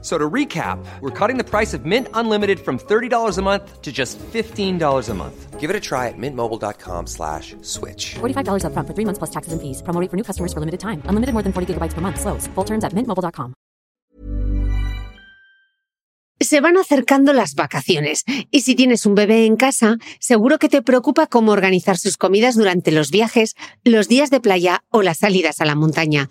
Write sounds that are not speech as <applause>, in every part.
So to recap, we're cutting the price of Mint Unlimited from $30 a month to just $15 a month. Give it a try at mintmobile.com slash switch. $45 upfront for three months plus taxes and fees. Promo rate for new customers for limited time. Unlimited more than 40 gigabytes per month. Slows. Full terms at mintmobile.com. Se van acercando las vacaciones y si tienes un bebé en casa, seguro que te preocupa cómo organizar sus comidas durante los viajes, los días de playa o las salidas a la montaña.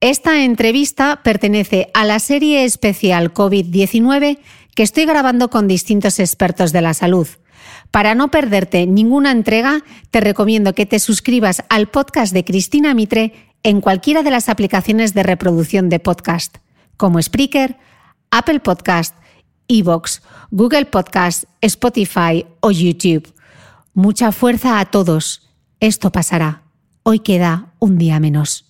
Esta entrevista pertenece a la serie especial COVID-19 que estoy grabando con distintos expertos de la salud. Para no perderte ninguna entrega, te recomiendo que te suscribas al podcast de Cristina Mitre en cualquiera de las aplicaciones de reproducción de podcast, como Spreaker, Apple Podcast, Evox, Google Podcast, Spotify o YouTube. Mucha fuerza a todos. Esto pasará. Hoy queda un día menos.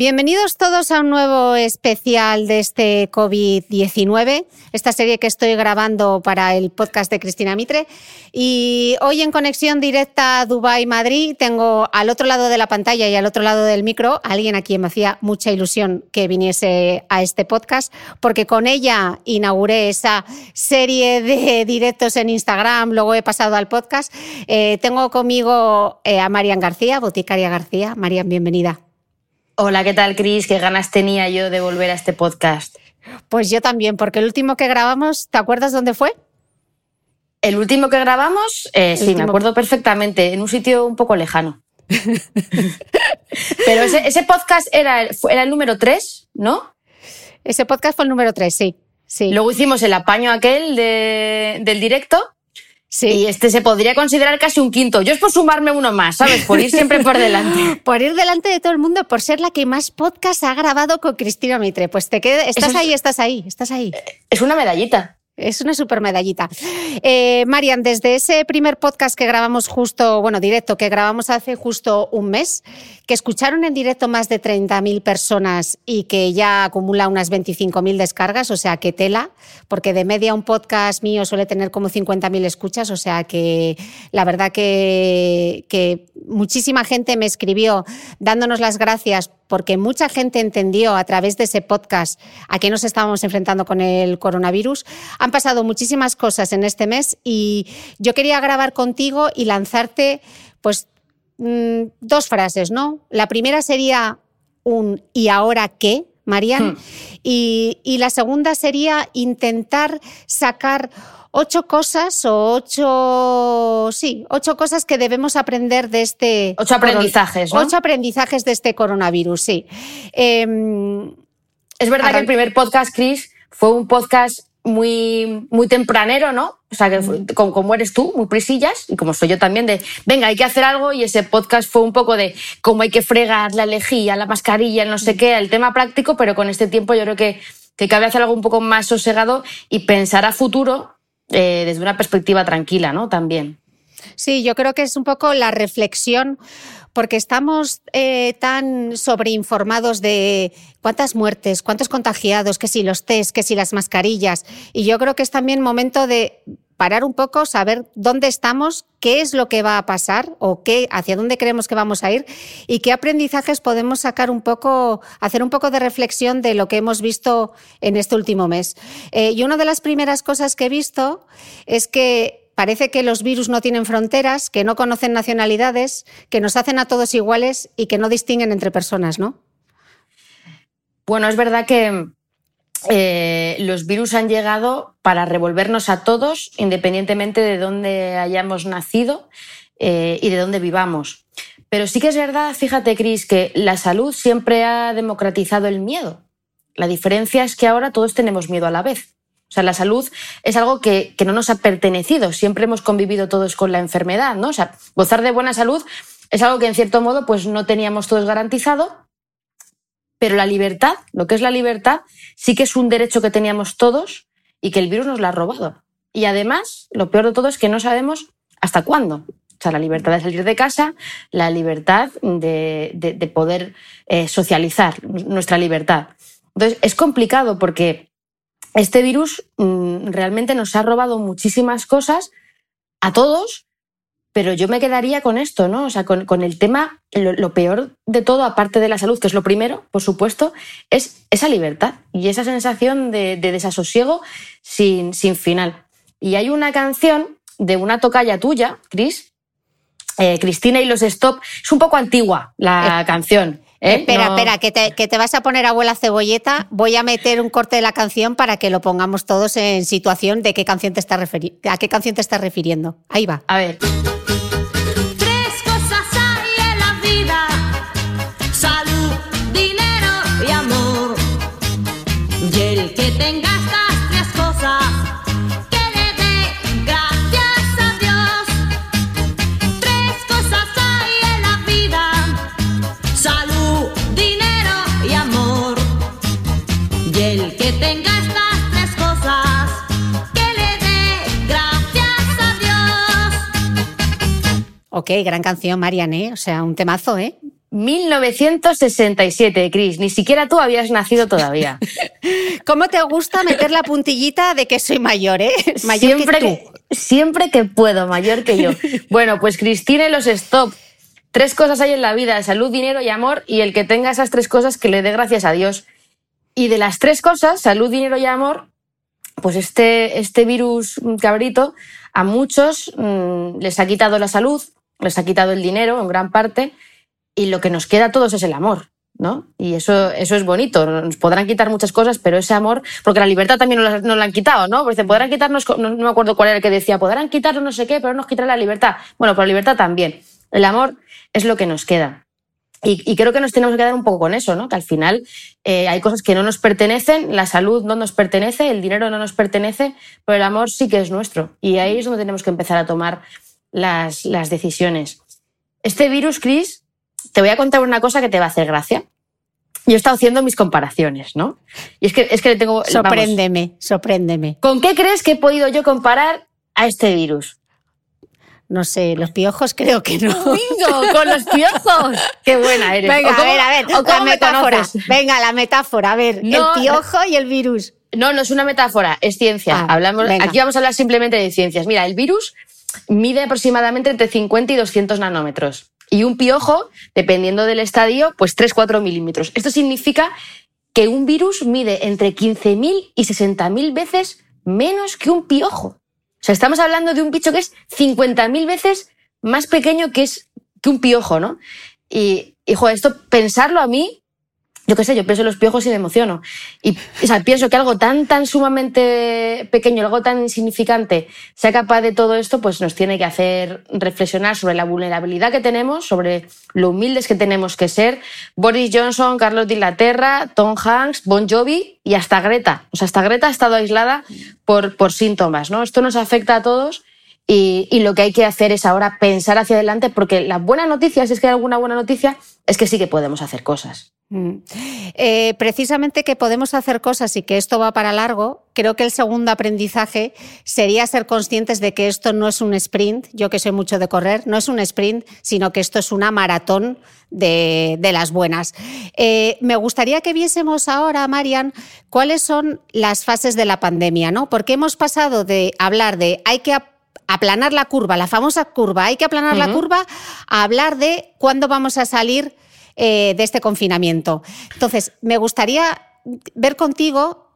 Bienvenidos todos a un nuevo especial de este COVID-19, esta serie que estoy grabando para el podcast de Cristina Mitre. Y hoy en conexión directa a Dubai Madrid tengo al otro lado de la pantalla y al otro lado del micro a alguien a quien me hacía mucha ilusión que viniese a este podcast, porque con ella inauguré esa serie de directos en Instagram, luego he pasado al podcast. Eh, tengo conmigo eh, a Marian García, Boticaria García. Marian, bienvenida. Hola, ¿qué tal, Cris? ¿Qué ganas tenía yo de volver a este podcast? Pues yo también, porque el último que grabamos, ¿te acuerdas dónde fue? El último que grabamos, eh, sí, me acuerdo perfectamente, en un sitio un poco lejano. <laughs> Pero ese, podcast era, era el número 3, ¿no? Ese podcast fue el número 3, sí. sí. Luego hicimos el apaño aquel del directo Sí. Y este se podría considerar casi un quinto. Yo es por sumarme uno más, ¿sabes? Por ir siempre por delante. <laughs> por ir delante de todo el mundo, por ser la que más podcast ha grabado con Cristina Mitre. Pues te quedas, estás ahí, estás ahí, estás ahí. Es una medallita. Es una super medallita. Eh, Marian, desde ese primer podcast que grabamos justo, bueno, directo, que grabamos hace justo un mes, que escucharon en directo más de 30.000 personas y que ya acumula unas 25.000 descargas, o sea, que tela, porque de media un podcast mío suele tener como 50.000 escuchas, o sea, que la verdad que, que muchísima gente me escribió dándonos las gracias porque mucha gente entendió a través de ese podcast a qué nos estábamos enfrentando con el coronavirus. Han pasado muchísimas cosas en este mes y yo quería grabar contigo y lanzarte pues mm, dos frases, ¿no? La primera sería un ¿y ahora qué? Marian. Hmm. Y, y la segunda sería intentar sacar ocho cosas o ocho, sí, ocho cosas que debemos aprender de este... Ocho aprendizajes, ¿no? Ocho aprendizajes de este coronavirus, sí. Em, es verdad que el primer podcast, Chris, fue un podcast muy, muy tempranero, ¿no? O sea, que como, como, eres tú, muy prisillas, y como soy yo también, de venga, hay que hacer algo, y ese podcast fue un poco de cómo hay que fregar la lejía, la mascarilla, no sé qué, el tema práctico, pero con este tiempo yo creo que, que cabe hacer algo un poco más sosegado y pensar a futuro eh, desde una perspectiva tranquila, ¿no? También. Sí, yo creo que es un poco la reflexión porque estamos eh, tan sobreinformados de cuántas muertes, cuántos contagiados, que si los test, que si las mascarillas. Y yo creo que es también momento de parar un poco, saber dónde estamos, qué es lo que va a pasar o qué, hacia dónde creemos que vamos a ir y qué aprendizajes podemos sacar un poco, hacer un poco de reflexión de lo que hemos visto en este último mes. Eh, y una de las primeras cosas que he visto es que parece que los virus no tienen fronteras, que no conocen nacionalidades, que nos hacen a todos iguales y que no distinguen entre personas, ¿no? Bueno, es verdad que eh, los virus han llegado para revolvernos a todos, independientemente de dónde hayamos nacido eh, y de dónde vivamos. Pero sí que es verdad, fíjate, Cris, que la salud siempre ha democratizado el miedo. La diferencia es que ahora todos tenemos miedo a la vez. O sea, la salud es algo que, no nos ha pertenecido. Siempre hemos convivido todos con la enfermedad, ¿no? O sea, gozar de buena salud es algo que en cierto modo pues no teníamos todos garantizado. Pero la libertad, lo que es la libertad, sí que es un derecho que teníamos todos y que el virus nos lo ha robado. Y además, lo peor de todo es que no sabemos hasta cuándo. O sea, la libertad de salir de casa, la libertad de, poder eh, socializar, nuestra libertad. Entonces, es complicado porque este virus mm, realmente nos ha robado muchísimas cosas a todos, pero yo me quedaría con esto, ¿no? O sea, con, el tema, lo, peor de todo, aparte de la salud, que es lo primero, por supuesto, es esa libertad y esa sensación de, desasosiego sin, sin, final. Y hay una canción de una tocaya tuya, Cris, eh, Cristina y los Stop, es un poco antigua la eh, canción. ¿Eh? Espera, espera, que te, que te, vas a poner abuela cebolleta. Voy a meter un corte de la canción para que lo pongamos todos en situación de qué canción te está a qué canción te estás refiriendo. Ahí va. A ver. Ok, gran canción, Marianne, o sea, un temazo, ¿eh? 1967, Cris. Ni siquiera tú habías nacido todavía. <laughs> ¿Cómo te gusta meter la puntillita de que soy mayor, eh? <laughs> Mayor siempre que, siempre que puedo, mayor que yo. <laughs> bueno, pues Cristina y los Stop. Tres cosas hay en la vida, salud, dinero y amor, y el que tenga esas tres cosas que le dé gracias a Dios. Y de las tres cosas, salud, dinero y amor, pues este, este virus cabrito a muchos mm, les ha quitado la salud, les ha quitado el dinero en gran parte y lo que nos queda a todos es el amor. ¿no? Y eso, eso es bonito. Nos podrán quitar muchas cosas, pero ese amor, porque la libertad también nos la, han quitado, ¿no? Porque podrán quitarnos, no, me acuerdo cuál era el que decía, podrán quitarnos no sé qué, pero nos quitarán la libertad. Bueno, pero la libertad también. El amor es lo que nos queda. Y, creo que nos tenemos que quedar un poco con eso, ¿no? Que al final eh, hay cosas que no nos pertenecen, la salud no nos pertenece, el dinero no nos pertenece, pero el amor sí que es nuestro. Y ahí es donde tenemos que empezar a tomar las, las decisiones. Este virus, Chris, te voy a contar una cosa que te va a hacer gracia. Yo he estado haciendo mis comparaciones, ¿no? Y es que, es que le tengo. Sorpréndeme, sorpréndeme. ¿Con qué crees que he podido yo comparar a este virus? No sé, los piojos creo que no. <laughs> ¡Con los piojos! ¡Qué buena eres! Venga, a ver, a ver, la metáfora. Venga, la metáfora, a ver, el piojo y el virus. No, no es una metáfora, es ciencia. Ah, Hablamos, aquí vamos a hablar simplemente de ciencias. Mira, el virus mide aproximadamente entre 50 y 200 nanómetros. Y un piojo, dependiendo del estadio, pues 3-4 milímetros. Esto significa que un virus mide entre 15.000 y 60.000 veces menos que un piojo. O sea, estamos hablando de un bicho que es 50.000 veces más pequeño que, es, que un piojo, ¿no? Y, hijo, esto pensarlo a mí yo qué sé, yo pienso en los piojos y me emociono. Y o sea, pienso que algo tan, tan sumamente pequeño, algo tan insignificante, sea capaz de todo esto, pues nos tiene que hacer reflexionar sobre la vulnerabilidad que tenemos, sobre lo humildes que tenemos que ser. Boris Johnson, Carlos de Inglaterra, Tom Hanks, Bon Jovi y hasta Greta. O sea, hasta Greta ha estado aislada por, por síntomas, ¿no? Esto nos afecta a todos. Y, lo que hay que hacer es ahora pensar hacia adelante, porque la buena noticia, si es que hay alguna buena noticia, es que sí que podemos hacer cosas. Mm. Eh, precisamente que podemos hacer cosas y que esto va para largo, creo que el segundo aprendizaje sería ser conscientes de que esto no es un sprint, yo que soy mucho de correr, no es un sprint, sino que esto es una maratón de, de las buenas. Eh, me gustaría que viésemos ahora, Marian, cuáles son las fases de la pandemia, ¿no? Porque hemos pasado de hablar de hay que aplanar la curva, la famosa curva, hay que aplanar uh -huh. la curva, a hablar de cuándo vamos a salir eh, de este confinamiento. Entonces, me gustaría ver contigo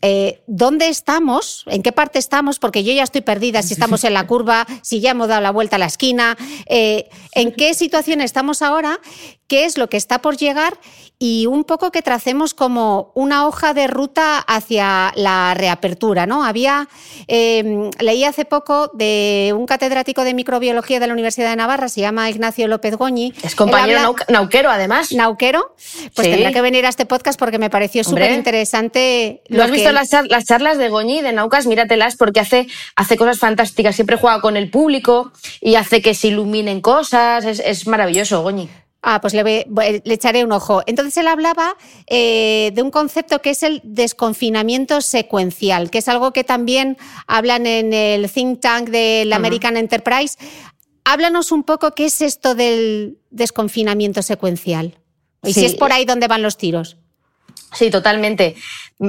eh, dónde estamos, en qué parte estamos, porque yo ya estoy perdida si estamos en la curva, si ya hemos dado la vuelta a la esquina, eh, en qué situación estamos ahora, qué es lo que está por llegar y un poco que tracemos como una hoja de ruta hacia la reapertura. ¿no? Había, eh, leí hace poco de un catedrático de microbiología de la Universidad de Navarra, se llama Ignacio López Goñi. Es compañero habla, nauquero, además. Nauquero, pues sí. tendrá que venir a este podcast porque me pareció súper interesante. ¿Lo has visto las, las, charlas de Goñi, de Naucas? Míratelas porque hace, hace cosas fantásticas, siempre juega con el público y hace que se iluminen cosas, es, es maravilloso, Goñi. Ah, pues le, le, echaré un ojo. Entonces él hablaba eh, de un concepto que es el desconfinamiento secuencial, que es algo que también hablan en el think tank del American uh -huh. Enterprise. Háblanos un poco qué es esto del desconfinamiento secuencial y sí. si es por ahí donde van los tiros. Sí, totalmente.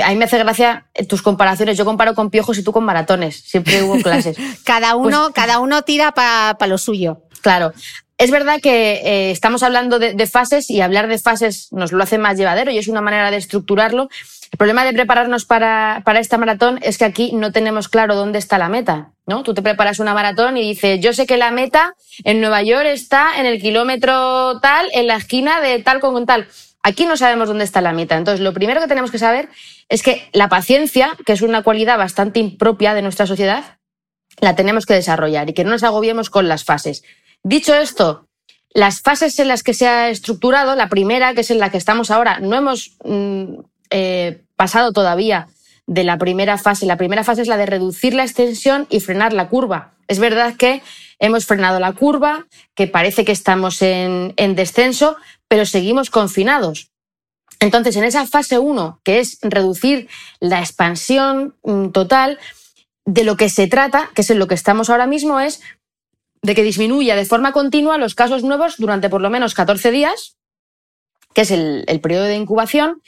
A mí me hace gracia tus comparaciones. Yo comparo con piojos y tú con maratones. Siempre hubo <laughs> clases. cada, uno, pues... cada uno tira para pa lo suyo. Claro. Es verdad que eh, estamos hablando de, fases y hablar de fases nos lo hace más llevadero y es una manera de estructurarlo. El problema de prepararnos para, para esta maratón es que aquí no tenemos claro dónde está la meta. ¿no? Tú te preparas una maratón y dices, yo sé que la meta en Nueva York está en el kilómetro tal, en la esquina de tal con tal. Aquí no sabemos dónde está la meta. Entonces, lo primero que tenemos que saber es que la paciencia, que es una cualidad bastante impropia de nuestra sociedad, la tenemos que desarrollar y que no nos agobiemos con las fases. Dicho esto, las fases en las que se ha estructurado, la primera, que es en la que estamos ahora, no hemos mm, eh, pasado todavía de la primera fase. La primera fase es la de reducir la extensión y frenar la curva. Es verdad que hemos frenado la curva, que parece que estamos en, en descenso, pero seguimos confinados. Entonces, en esa fase 1, que es reducir la expansión mm, total, de lo que se trata, que es en lo que estamos ahora mismo, es de que disminuya de forma continua los casos nuevos durante por lo menos 14 días, que es el, periodo de incubación,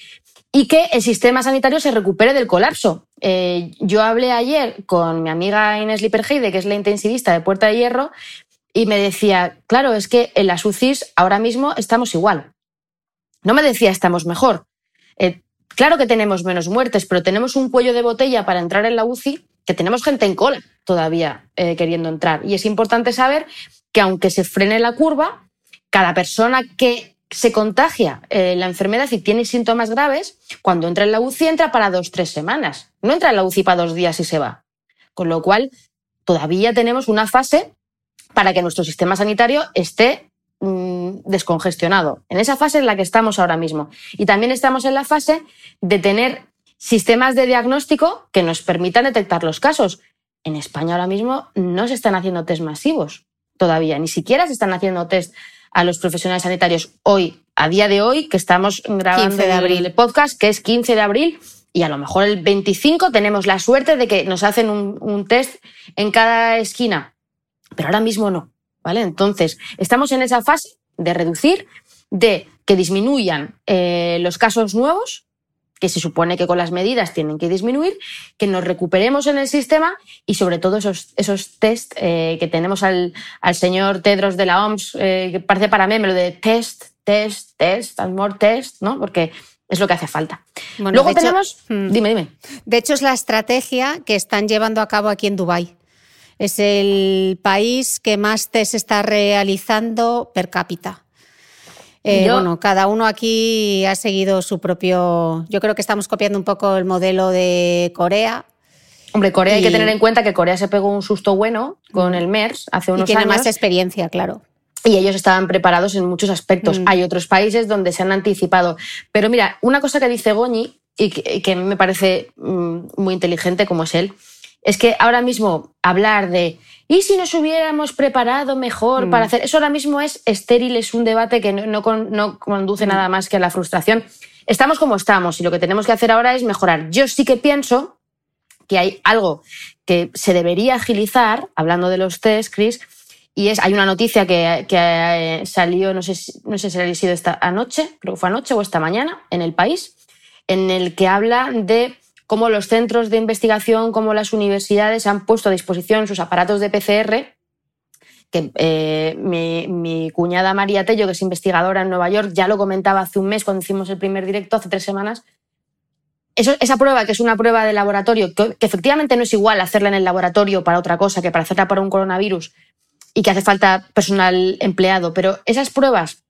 y que el sistema sanitario se recupere del colapso. Eh, yo hablé ayer con mi amiga Inés Liperheide, que es la intensivista de Puerta de Hierro, y me decía, claro, es que en las UCIs ahora mismo estamos igual. No me decía estamos mejor. Eh, claro que tenemos menos muertes, pero tenemos un cuello de botella para entrar en la UCI que tenemos gente en cola todavía eh, queriendo entrar. Y es importante saber que aunque se frene la curva, cada persona que se contagia eh, la enfermedad y tiene síntomas graves, cuando entra en la UCI entra para dos, tres semanas. No entra en la UCI para dos días y se va. Con lo cual, todavía tenemos una fase para que nuestro sistema sanitario esté mmm, descongestionado. En esa fase en la que estamos ahora mismo. Y también estamos en la fase de tener sistemas de diagnóstico que nos permitan detectar los casos. En España ahora mismo no se están haciendo test masivos todavía, ni siquiera se están haciendo test a los profesionales sanitarios hoy, a día de hoy, que estamos grabando de abril. el podcast, que es 15 de abril, y a lo mejor el 25 tenemos la suerte de que nos hacen un, un test en cada esquina, pero ahora mismo no, ¿vale? Entonces, estamos en esa fase de reducir, de que disminuyan eh, los casos nuevos, que se supone que con las medidas tienen que disminuir, que nos recuperemos en el sistema y sobre todo esos, esos test eh, que tenemos al, al, señor Tedros de la OMS, eh, que parece para mí, lo de test, test, test, and more test, ¿no? Porque es lo que hace falta. Bueno, Luego tenemos... Hecho, hmm. dime, dime. De hecho, es la estrategia que están llevando a cabo aquí en Dubái. Es el país que más test está realizando per cápita. Eh, Yo- Bueno, cada uno aquí ha seguido su propio. Yo creo que estamos copiando un poco el modelo de Corea Hombre, Corea hay que Y- tener en cuenta que Corea se pegó un susto bueno con el MERS hace y unos tiene años. más experiencia, claro. y ellos estaban preparados en muchos aspectos. Mm. Hay otros países donde se han anticipado. Pero mira, una cosa que dice Goñi y que, y que a mí me parece mm, muy inteligente como es él, es que ahora mismo hablar de ¿y si nos hubiéramos preparado mejor Mm. para hacer? Eso ahora mismo es estéril, es un debate que no, no con- no conduce nada más que a la frustración. Estamos como estamos y lo que tenemos que hacer ahora es mejorar. Yo sí que pienso que hay algo que se debería agilizar, hablando de los test, Chris, y es, hay una noticia que, que, eh, salió, no sé, no sé si ha sido esta anoche, creo que fue anoche o esta mañana, en el país, en el que habla de cómo los centros de investigación, como las universidades han puesto a disposición sus aparatos de PCR, que eh, mi, cuñada María Tello, que es investigadora en Nueva York, ya lo comentaba hace un mes cuando hicimos el primer directo, hace tres semanas, esa prueba, que es una prueba de laboratorio, que, que efectivamente no es igual hacerla en el laboratorio para otra cosa que para hacerla para un coronavirus y que hace falta personal empleado, pero esas pruebas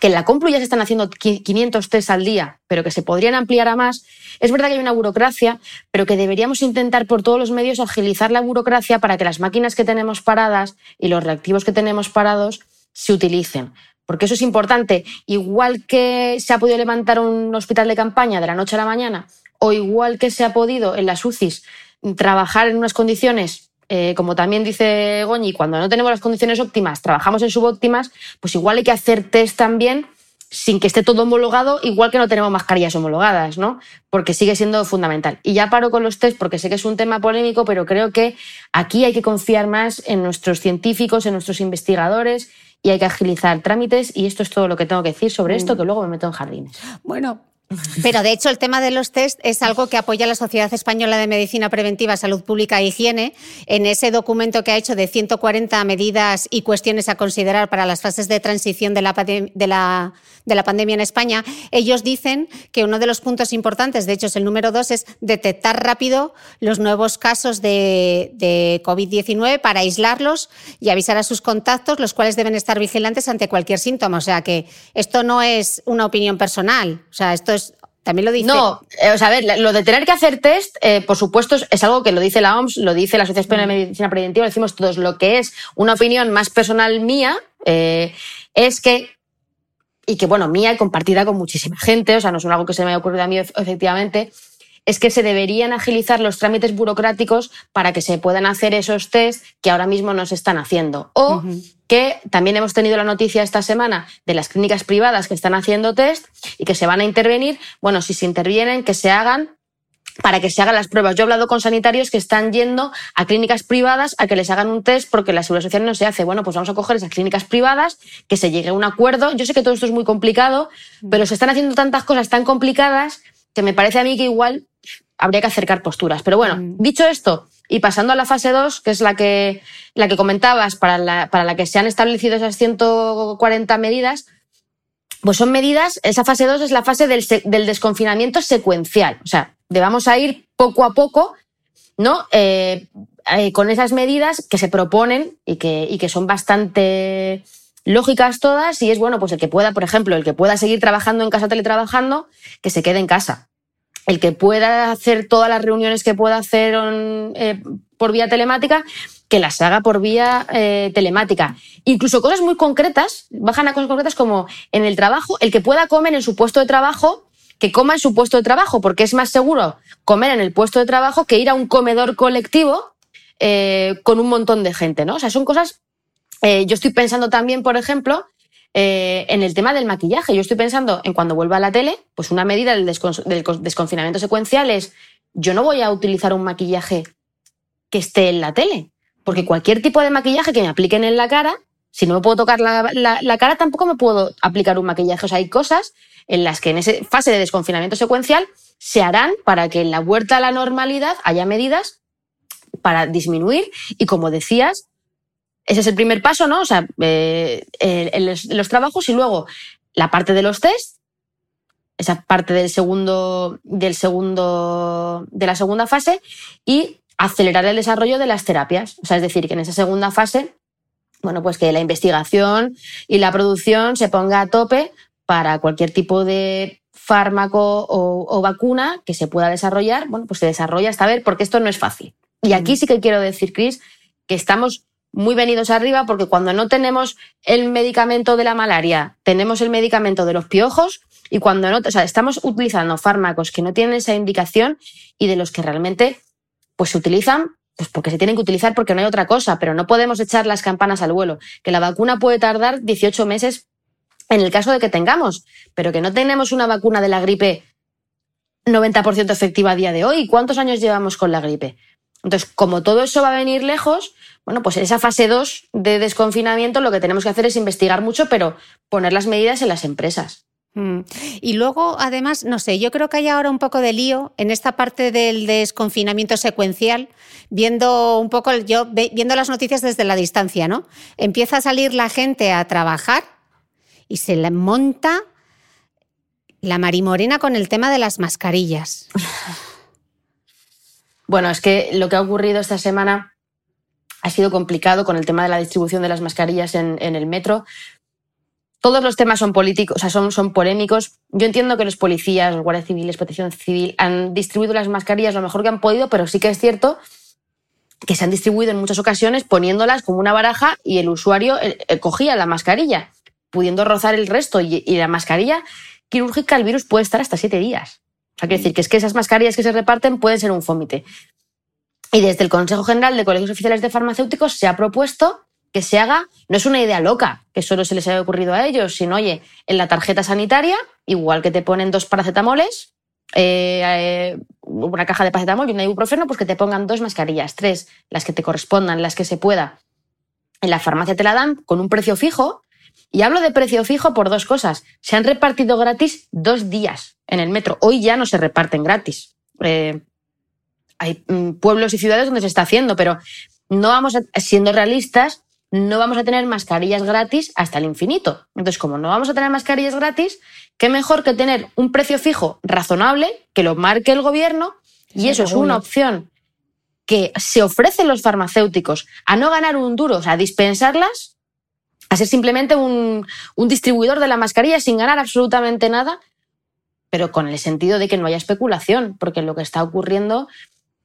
que en la Complu ya se están haciendo qui- 500 test al día, pero que se podrían ampliar a más, es verdad que hay una burocracia, pero que deberíamos intentar por todos los medios agilizar la burocracia para que las máquinas que tenemos paradas y los reactivos que tenemos parados se utilicen. Porque eso es importante. Igual que se ha podido levantar un hospital de campaña de la noche a la mañana, o igual que se ha podido en las UCIs trabajar en unas condiciones, eh, como también dice Goñi, cuando no tenemos las condiciones óptimas, trabajamos en subóptimas, pues igual hay que hacer test también sin que esté todo homologado, igual que no tenemos mascarillas homologadas, ¿no? Porque sigue siendo fundamental. Y ya paro con los test porque sé que es un tema polémico, pero creo que aquí hay que confiar más en nuestros científicos, en nuestros investigadores y hay que agilizar trámites. Y esto es todo lo que tengo que decir sobre esto, que luego me meto en jardines. Bueno. Pero de hecho el tema de los test es algo que apoya la Sociedad Española de Medicina Preventiva, Salud Pública e Higiene en ese documento que ha hecho de 140 medidas y cuestiones a considerar para las fases de transición de la, de la, de la pandemia en España. Ellos dicen que uno de los puntos importantes, de hecho es el número dos, es detectar rápido los nuevos casos de, de COVID-19 para aislarlos y avisar a sus contactos, los cuales deben estar vigilantes ante cualquier síntoma. O sea que esto no es una opinión personal. O sea, esto es. También lo dice. No, eh, o sea, a ver, lo de tener que hacer test, eh, por supuesto, es, es algo que lo dice la OMS, lo dice la Sociedad Española de Medicina Preventiva, lo decimos todos. Lo que es una opinión más personal mía eh, es que, y que, bueno, mía y compartida con muchísima gente, o sea, no es algo que se me haya ocurrido a mí ef- efectivamente, es que se deberían agilizar los trámites burocráticos para que se puedan hacer esos test que ahora mismo no se están haciendo. O que también hemos tenido la noticia esta semana de las clínicas privadas que están haciendo test y que se van a intervenir. Bueno, si se intervienen, que se hagan para que se hagan las pruebas. Yo he hablado con sanitarios que están yendo a clínicas privadas a que les hagan un test porque la seguridad social no se hace. Bueno, pues vamos a coger esas clínicas privadas, que se llegue a un acuerdo. Yo sé que todo esto es muy complicado, pero se están haciendo tantas cosas tan complicadas que me parece a mí que igual habría que acercar posturas. Pero bueno, dicho esto, y pasando a la fase 2, que es la que, la que comentabas, para la, para la que se han establecido esas 140 medidas, pues son medidas, esa fase 2 es la fase del, desconfinamiento secuencial. O sea, de vamos a ir poco a poco, ¿no? Eh, eh, con esas medidas que se proponen y que, y que son bastante lógicas todas, y es bueno, pues el que pueda, por ejemplo, el que pueda seguir trabajando en casa teletrabajando, que se quede en casa. El que pueda hacer todas las reuniones que pueda hacer eh, por vía telemática, que las haga por vía eh, telemática. Incluso cosas muy concretas, bajan a cosas concretas como en el trabajo, el que pueda comer en su puesto de trabajo, que coma en su puesto de trabajo, porque es más seguro comer en el puesto de trabajo que ir a un comedor colectivo eh, con un montón de gente, ¿no? O sea, son cosas. yo estoy pensando también, por ejemplo, eh, en el tema del maquillaje. Yo estoy pensando en cuando vuelva a la tele, pues una medida del, desconfinamiento secuencial es: yo no voy a utilizar un maquillaje que esté en la tele, porque cualquier tipo de maquillaje que me apliquen en la cara, si no me puedo tocar la- la cara, tampoco me puedo aplicar un maquillaje. O sea, hay cosas en las que en esa fase de desconfinamiento secuencial se harán para que en la vuelta a la normalidad haya medidas para disminuir y, como decías, ese es el primer paso, ¿no? O sea, eh, los, trabajos y luego la parte de los test, esa parte del segundo, del segundo, de la segunda fase y acelerar el desarrollo de las terapias. O sea, es decir, que en esa segunda fase bueno, pues que la investigación y la producción se ponga a tope para cualquier tipo de fármaco o, vacuna que se pueda desarrollar, bueno, pues se desarrolla hasta ver, porque esto no es fácil. Y aquí sí que quiero decir, Cris, que estamos muy venidos arriba porque cuando no tenemos el medicamento de la malaria, tenemos el medicamento de los piojos y cuando no, o sea, estamos utilizando fármacos que no tienen esa indicación y de los que realmente pues se utilizan pues porque se tienen que utilizar porque no hay otra cosa, pero no podemos echar las campanas al vuelo, que la vacuna puede tardar 18 meses en el caso de que tengamos, pero que no tenemos una vacuna de la gripe 90% efectiva a día de hoy. ¿Cuántos años llevamos con la gripe? Entonces, como todo eso va a venir lejos, bueno, pues en esa fase 2 de desconfinamiento lo que tenemos que hacer es investigar mucho, pero poner las medidas en las empresas. Mm. Y luego, además, no sé, yo creo que hay ahora un poco de lío en esta parte del desconfinamiento secuencial, viendo un poco, yo viendo las noticias desde la distancia, ¿no? Empieza a salir la gente a trabajar y se le monta la marimorena con el tema de las mascarillas. <laughs> Bueno, es que lo que ha ocurrido esta semana ha sido complicado con el tema de la distribución de las mascarillas en, el metro. Todos los temas son políticos, o sea, son, son polémicos. Yo entiendo que los policías, los guardias civiles, protección civil han distribuido las mascarillas lo mejor que han podido, pero sí que es cierto que se han distribuido en muchas ocasiones poniéndolas como una baraja y el usuario eh, eh, cogía la mascarilla pudiendo rozar el resto y, la mascarilla quirúrgica, el virus puede estar hasta siete días. O sea, quiere decir que es que esas mascarillas que se reparten pueden ser un fómite. Y desde el Consejo General de Colegios Oficiales de Farmacéuticos se ha propuesto que se haga, no es una idea loca, que solo se les haya ocurrido a ellos, sino, oye, en la tarjeta sanitaria, igual que te ponen dos paracetamoles, eh, eh, una caja de paracetamol y un ibuprofeno, pues que te pongan dos mascarillas, tres, las que te correspondan, las que se pueda. En la farmacia te la dan con un precio fijo y hablo de precio fijo por dos cosas. Se han repartido gratis dos días en el metro. Hoy ya no se reparten gratis. Eh, hay mm, pueblos y ciudades donde se está haciendo, pero no vamos a, siendo realistas, no vamos a tener mascarillas gratis hasta el infinito. Entonces, como no vamos a tener mascarillas gratis, qué mejor que tener un precio fijo razonable que lo marque el gobierno y eso es una opción que se ofrecen los farmacéuticos a no ganar un duro, o sea, a dispensarlas a ser simplemente un, distribuidor de la mascarilla sin ganar absolutamente nada, pero con el sentido de que no haya especulación, porque lo que está ocurriendo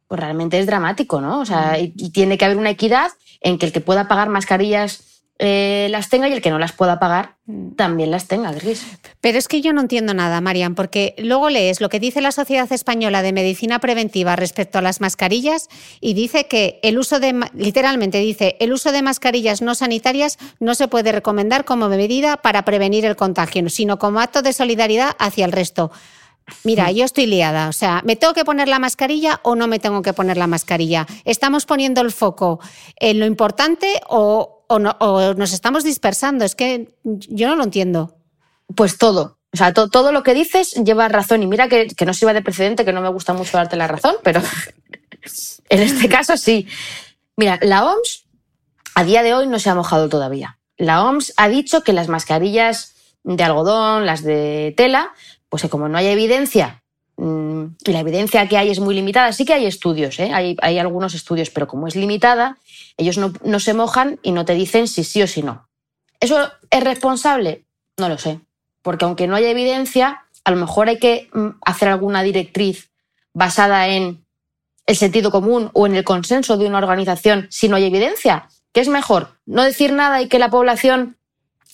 pues realmente es dramático, ¿no? O sea, mm. y tiene que haber una equidad en que el que pueda pagar mascarillas eh, las tenga y el que no las pueda pagar mm. también las tenga, Gris. Pero es que yo no entiendo nada, Marian, porque luego lees lo que dice la Sociedad Española de Medicina Preventiva respecto a las mascarillas y dice que el uso de, literalmente dice, el uso de mascarillas no sanitarias no se puede recomendar como medida para prevenir el contagio, sino como acto de solidaridad hacia el resto. Mira, yo estoy liada, o sea, ¿me tengo que poner la mascarilla o no me tengo que poner la mascarilla? ¿Estamos poniendo el foco en lo importante o, o, nos estamos dispersando. Es que yo no lo entiendo. Pues todo. O sea, todo lo que dices lleva razón. Y mira que, que no sirva de precedente, que no me gusta mucho darte la razón, pero <laughs> en este caso sí. Mira, la OMS a día de hoy no se ha mojado todavía. La OMS ha dicho que las mascarillas de algodón, las de tela, pues como no hay evidencia mm, y la evidencia que hay es muy limitada, sí que hay estudios, ¿eh? hay, algunos estudios, pero como es limitada, ellos no, se mojan y no te dicen si sí o si no. ¿Eso es responsable? No lo sé. Porque aunque no haya evidencia, a lo mejor hay que mm, hacer alguna directriz basada en el sentido común o en el consenso de una organización si no hay evidencia. ¿Qué es mejor? ¿No decir nada y que la población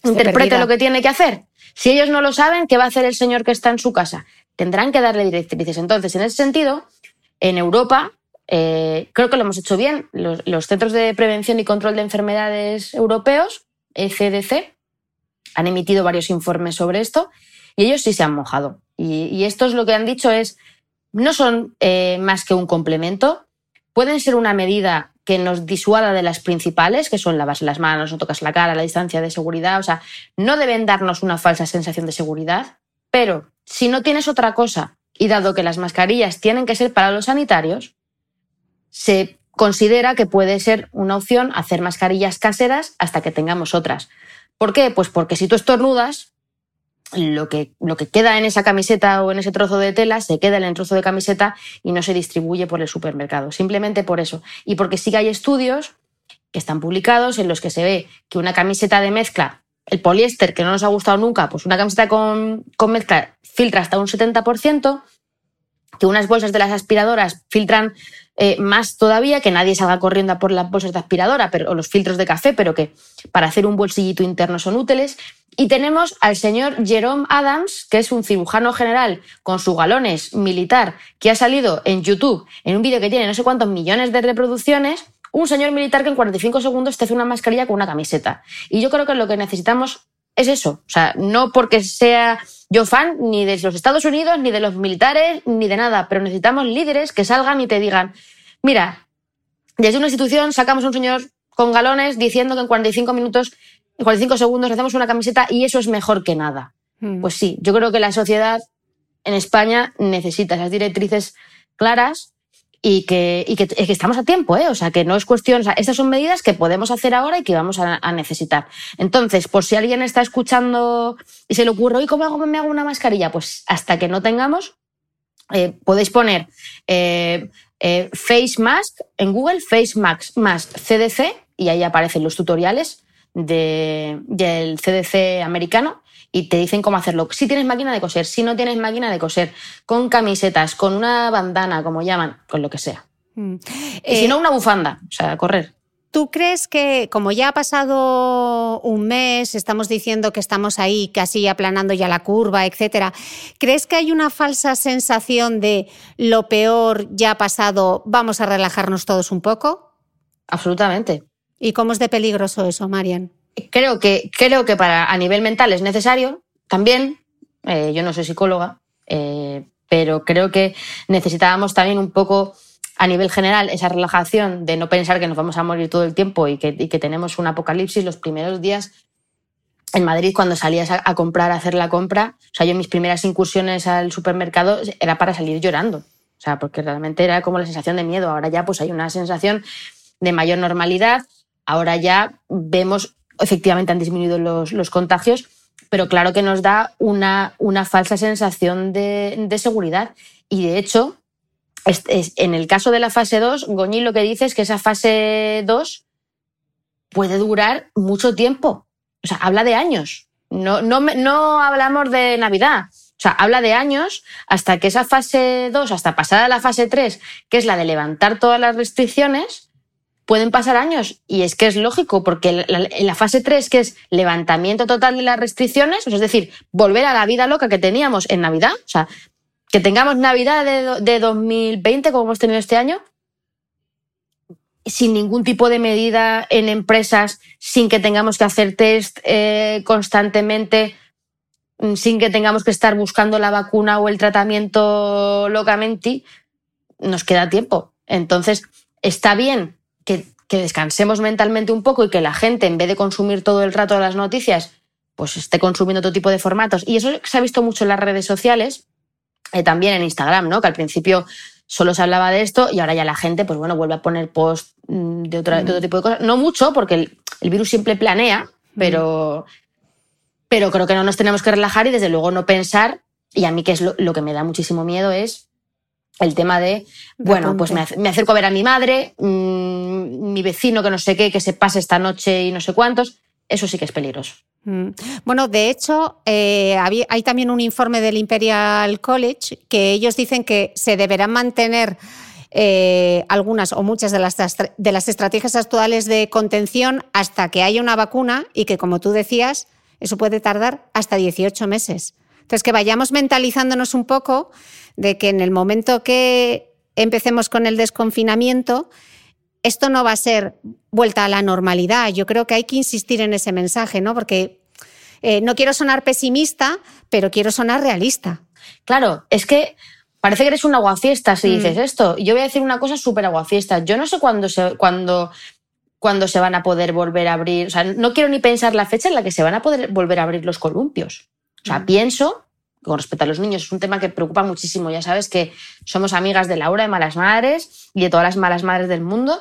interprete lo que tiene que hacer? Si ellos no lo saben, ¿qué va a hacer el señor que está en su casa? Tendrán que darle directrices. Entonces, en ese sentido, en Europa eh, creo que lo hemos hecho bien. Los, Centros de Prevención y Control de Enfermedades Europeos, ECDC, han emitido varios informes sobre esto y ellos sí se han mojado. Y, estos lo que han dicho es, no son eh, más que un complemento, pueden ser una medida que nos disuada de las principales, que son lavarse las manos, no tocas la cara, la distancia de seguridad, o sea, no deben darnos una falsa sensación de seguridad, pero si no tienes otra cosa, y dado que las mascarillas tienen que ser para los sanitarios, se considera que puede ser una opción hacer mascarillas caseras hasta que tengamos otras. ¿Por qué? Pues porque si tú estornudas, lo que, lo que queda en esa camiseta o en ese trozo de tela se queda en el trozo de camiseta y no se distribuye por el supermercado. Simplemente por eso. Y porque sí que hay estudios que están publicados en los que se ve que una camiseta de mezcla, el poliéster, que no nos ha gustado nunca, pues una camiseta con, con mezcla filtra hasta un 70%, que unas bolsas de las aspiradoras filtran eh, más todavía, que nadie salga corriendo por las bolsas de aspiradora pero, o los filtros de café, pero que para hacer un bolsillito interno son útiles. Y tenemos al señor Jerome Adams, que es un cirujano general con sus galones militar, que ha salido en YouTube en un vídeo que tiene no sé cuántos millones de reproducciones, un señor militar que en 45 segundos te hace una mascarilla con una camiseta. Y yo creo que lo que necesitamos es eso. O sea, no porque sea yo fan ni de los Estados Unidos, ni de los militares, ni de nada, pero necesitamos líderes que salgan y te digan, mira, desde una institución sacamos a un señor con galones diciendo que en 45 minutos, en 45 segundos hacemos una camiseta y eso es mejor que nada. Mm. Pues sí, yo creo que la sociedad en España necesita esas directrices claras y que, y que, que estamos a tiempo, ¿eh? O sea, que no es cuestión, o sea, estas son medidas que podemos hacer ahora y que vamos a, a necesitar. Entonces, por si alguien está escuchando y se le ocurre, ¿y cómo hago, me hago una mascarilla? Pues hasta que no tengamos, eh, podéis poner eh, eh, Face Mask en Google, Face Mask, Mask CDC, y ahí aparecen los tutoriales de, del CDC americano y te dicen cómo hacerlo. Si tienes máquina de coser, si no tienes máquina de coser, con camisetas, con una bandana, como llaman, con lo que sea. Mm. Y si Eh, no, una bufanda, o sea, correr. ¿Tú crees que, como ya ha pasado un mes, estamos diciendo que estamos ahí casi aplanando ya la curva, etcétera, ¿crees que hay una falsa sensación de lo peor ya ha pasado, vamos a relajarnos todos un poco? Absolutamente. ¿Y cómo es de peligroso eso, Marian? Creo que, creo que para, a nivel mental es necesario también. eh, yo no soy psicóloga, eh, pero creo que necesitábamos también un poco a nivel general esa relajación de no pensar que nos vamos a morir todo el tiempo y que, que tenemos un apocalipsis los primeros días. En Madrid, cuando salías a, a comprar, a hacer la compra, o sea, yo mis primeras incursiones al supermercado era para salir llorando. O sea, porque realmente era como la sensación de miedo. Ahora ya pues hay una sensación de mayor normalidad. Ahora ya vemos, efectivamente han disminuido los, contagios, pero claro que nos da una, falsa sensación de, seguridad. Y de hecho, en el caso de la fase 2, Goñi lo que dice es que esa fase 2 puede durar mucho tiempo. O sea, habla de años. No, no, no hablamos de Navidad. O sea, habla de años hasta que esa fase 2, hasta pasada la fase 3, que es la de levantar todas las restricciones, pueden pasar años. Y es que es lógico, porque en la fase 3, que es levantamiento total de las restricciones, sea, es decir, volver a la vida loca que teníamos en Navidad, o sea, que tengamos Navidad de, de 2020 como hemos tenido este año, sin ningún tipo de medida en empresas, sin que tengamos que hacer test eh, constantemente, mm, sin que tengamos que estar buscando la vacuna o el tratamiento locamente, nos queda tiempo. Entonces, está bien que, que descansemos mentalmente un poco y que la gente, en vez de consumir todo el rato las noticias, pues esté consumiendo otro tipo de formatos. Y eso se ha visto mucho en las redes sociales, eh, también en Instagram, ¿no? Que al principio solo se hablaba de esto y ahora ya la gente, pues bueno, vuelve a poner post mm, de, otra- de otro tipo de cosas. No mucho, porque el, el virus siempre planea, pero, pero creo que no nos tenemos que relajar y desde luego no pensar, y a mí que es lo, lo que me da muchísimo miedo es el tema de, bueno, pues me, ac- me acerco a ver a mi madre, mm, mi vecino que no sé qué, que se pase esta noche y no sé cuántos, eso sí que es peligroso. Mm. Bueno, de hecho, eh, hay también un informe del Imperial College que ellos dicen que se deberán mantener eh, algunas o muchas de las, de las estrategias actuales de contención hasta que haya una vacuna y que, como tú decías, eso puede tardar hasta 18 meses. Entonces, que vayamos mentalizándonos un poco de que en el momento que empecemos con el desconfinamiento, esto no va a ser vuelta a la normalidad. Yo creo que hay que insistir en ese mensaje, ¿no? Porque eh, no quiero sonar pesimista, pero quiero sonar realista. Claro, es que parece que eres un aguafiestas si Mm. dices esto. Y Yo voy a decir una cosa súper aguafiestas. Yo no sé cuándo se, cuándo, cuándo se van a poder volver a abrir. O sea, no quiero ni pensar la fecha en la que se van a poder volver a abrir los columpios. O sea, pienso, con respecto a los niños, es un tema que preocupa muchísimo. Ya sabes que somos amigas de Laura de Malas Madres y de todas las malas madres del mundo.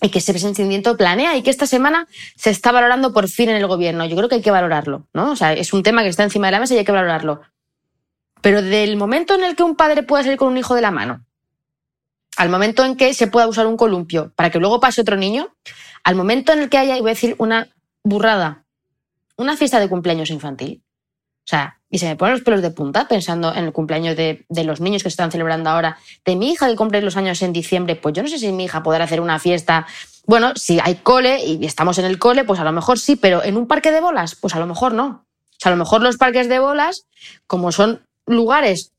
Y que ese sentimiento planea y que esta semana se está valorando por fin en el gobierno. Yo creo que hay que valorarlo, ¿no? O sea, es un tema que está encima de la mesa y hay que valorarlo. Pero del momento en el que un padre pueda salir con un hijo de la mano al momento en que se pueda usar un columpio para que luego pase otro niño, al momento en el que haya, y voy a decir una burrada, una fiesta de cumpleaños infantil. O sea, y se me ponen los pelos de punta pensando en el cumpleaños de, de los niños que se están celebrando ahora, de mi hija que cumple los años en diciembre, pues yo no sé si mi hija podrá hacer una fiesta. Bueno, si hay cole y estamos en el cole, pues a lo mejor sí, pero en un parque de bolas, pues a lo mejor no. O sea, a lo mejor los parques de bolas, como son lugares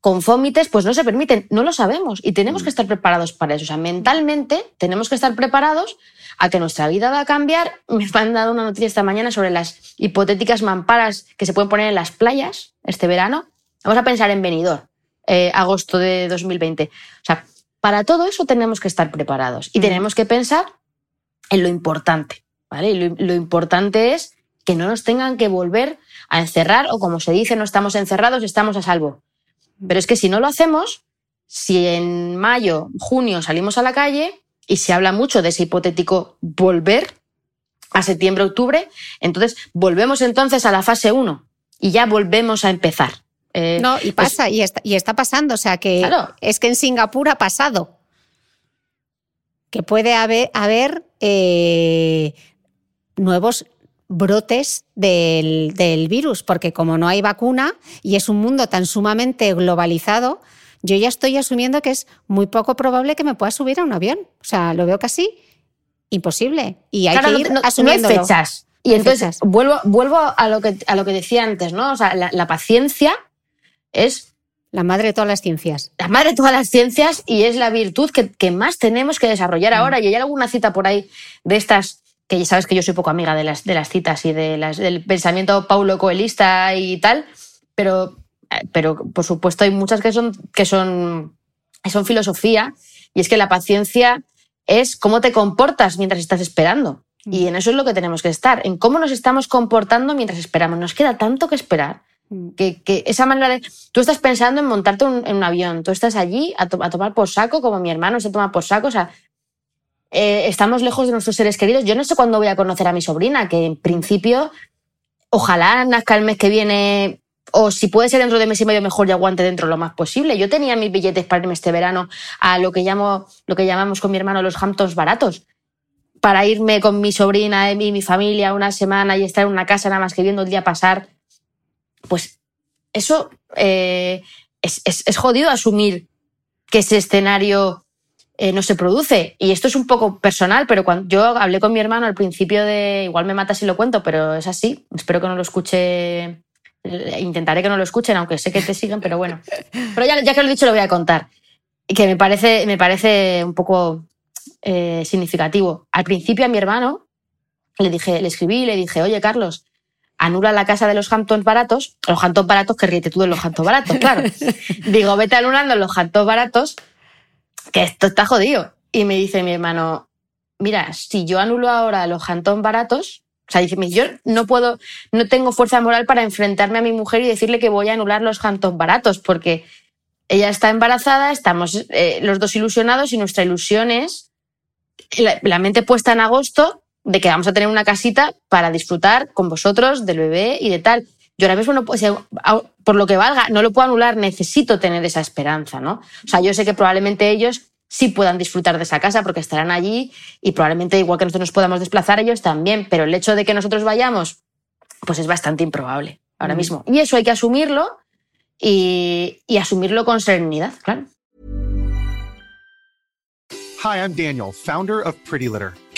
con fómites, pues no se permiten, no lo sabemos y tenemos que estar preparados para eso. O sea, mentalmente tenemos que estar preparados a que nuestra vida va a cambiar. Me han dado una noticia esta mañana sobre las hipotéticas mamparas que se pueden poner en las playas este verano. Vamos a pensar en venidor, eh, agosto de 2020. O sea, para todo eso tenemos que estar preparados y tenemos que pensar en lo importante. ¿vale? Y lo, lo importante es que no nos tengan que volver a encerrar o como se dice, no estamos encerrados, estamos a salvo. Pero es que si no lo hacemos, si en mayo, junio salimos a la calle y se habla mucho de ese hipotético volver a septiembre, octubre, entonces volvemos entonces a la fase 1 y ya volvemos a empezar. Eh, No, y pues- pasa, y, está, y está pasando. O sea, que Claro. es que en Singapur ha pasado. Que puede haber, haber eh, nuevos brotes del, del virus, porque como no hay vacuna y es un mundo tan sumamente globalizado, yo ya estoy asumiendo que es muy poco probable que me pueda subir a un avión. O sea, lo veo casi imposible. Y hay Claro, que ir no, no hay asumiéndolo. fechas. Y No hay entonces fechas. vuelvo, vuelvo a, lo que, a lo que decía antes, ¿no? O sea, la, la paciencia es La madre de todas las ciencias. la madre de todas las ciencias y es la virtud que, que más tenemos que desarrollar ahora. Y hay alguna cita por ahí de estas, que ya sabes que yo soy poco amiga de las, de las citas y de las, del pensamiento paulo coelista y tal, pero, pero por supuesto hay muchas que son, que son, que son filosofía y es que la paciencia es cómo te comportas mientras estás esperando. Y en eso es lo que tenemos que estar, en cómo nos estamos comportando mientras esperamos. Nos queda tanto que esperar que, que esa manera de... Tú estás pensando en montarte un- en un avión, tú estás allí a, to- a tomar por saco, como mi hermano se toma por saco, o sea, eh, estamos lejos de nuestros seres queridos. Yo no sé cuándo voy a conocer a mi sobrina, que en principio, ojalá nazca el mes que viene, o si puede ser dentro de mes y medio, mejor y aguante dentro lo más posible. Yo tenía mis billetes para irme este verano a lo que, lo que llamamos con mi hermano los Hamptons baratos para irme con mi sobrina y mi, mi familia una semana y estar en una casa nada más que viendo el día pasar, pues eso eh, es, jodido asumir que ese escenario eh, no se produce. Y esto es un poco personal, pero cuando yo hablé con mi hermano al principio de, igual me mata si lo cuento, pero es así, espero que no lo escuche, intentaré que no lo escuchen, aunque sé que te siguen, pero bueno. Pero ya, ya que lo he dicho, lo voy a contar. Y que me parece, me parece un poco eh, significativo. Al principio a mi hermano le dije, le escribí y le dije, oye Carlos, anula la casa de los Hamptons baratos, los Hamptons baratos que ríete tú de los Hamptons baratos, claro. <laughs> Digo, vete anulando los Hamptons baratos, que esto está jodido. Y me dice mi hermano, mira, si yo anulo ahora los Hamptons baratos, o sea, dice, yo no puedo, no tengo fuerza moral para enfrentarme a mi mujer y decirle que voy a anular los Hamptons baratos, porque ella está embarazada, estamos eh, los dos ilusionados y nuestra ilusión es la, mente puesta en agosto de que vamos a tener una casita para disfrutar con vosotros del bebé y de tal. Yo ahora mismo no puedo, por lo que valga, no lo puedo anular, necesito tener esa esperanza, ¿no? O sea, yo sé que probablemente ellos sí puedan disfrutar de esa casa porque estarán allí y probablemente igual que nosotros nos podamos desplazar ellos también, pero el hecho de que nosotros vayamos, pues es bastante improbable ahora mismo. Y eso hay que asumirlo y, y asumirlo con serenidad, claro. Hi, I'm Daniel, founder of Pretty Litter.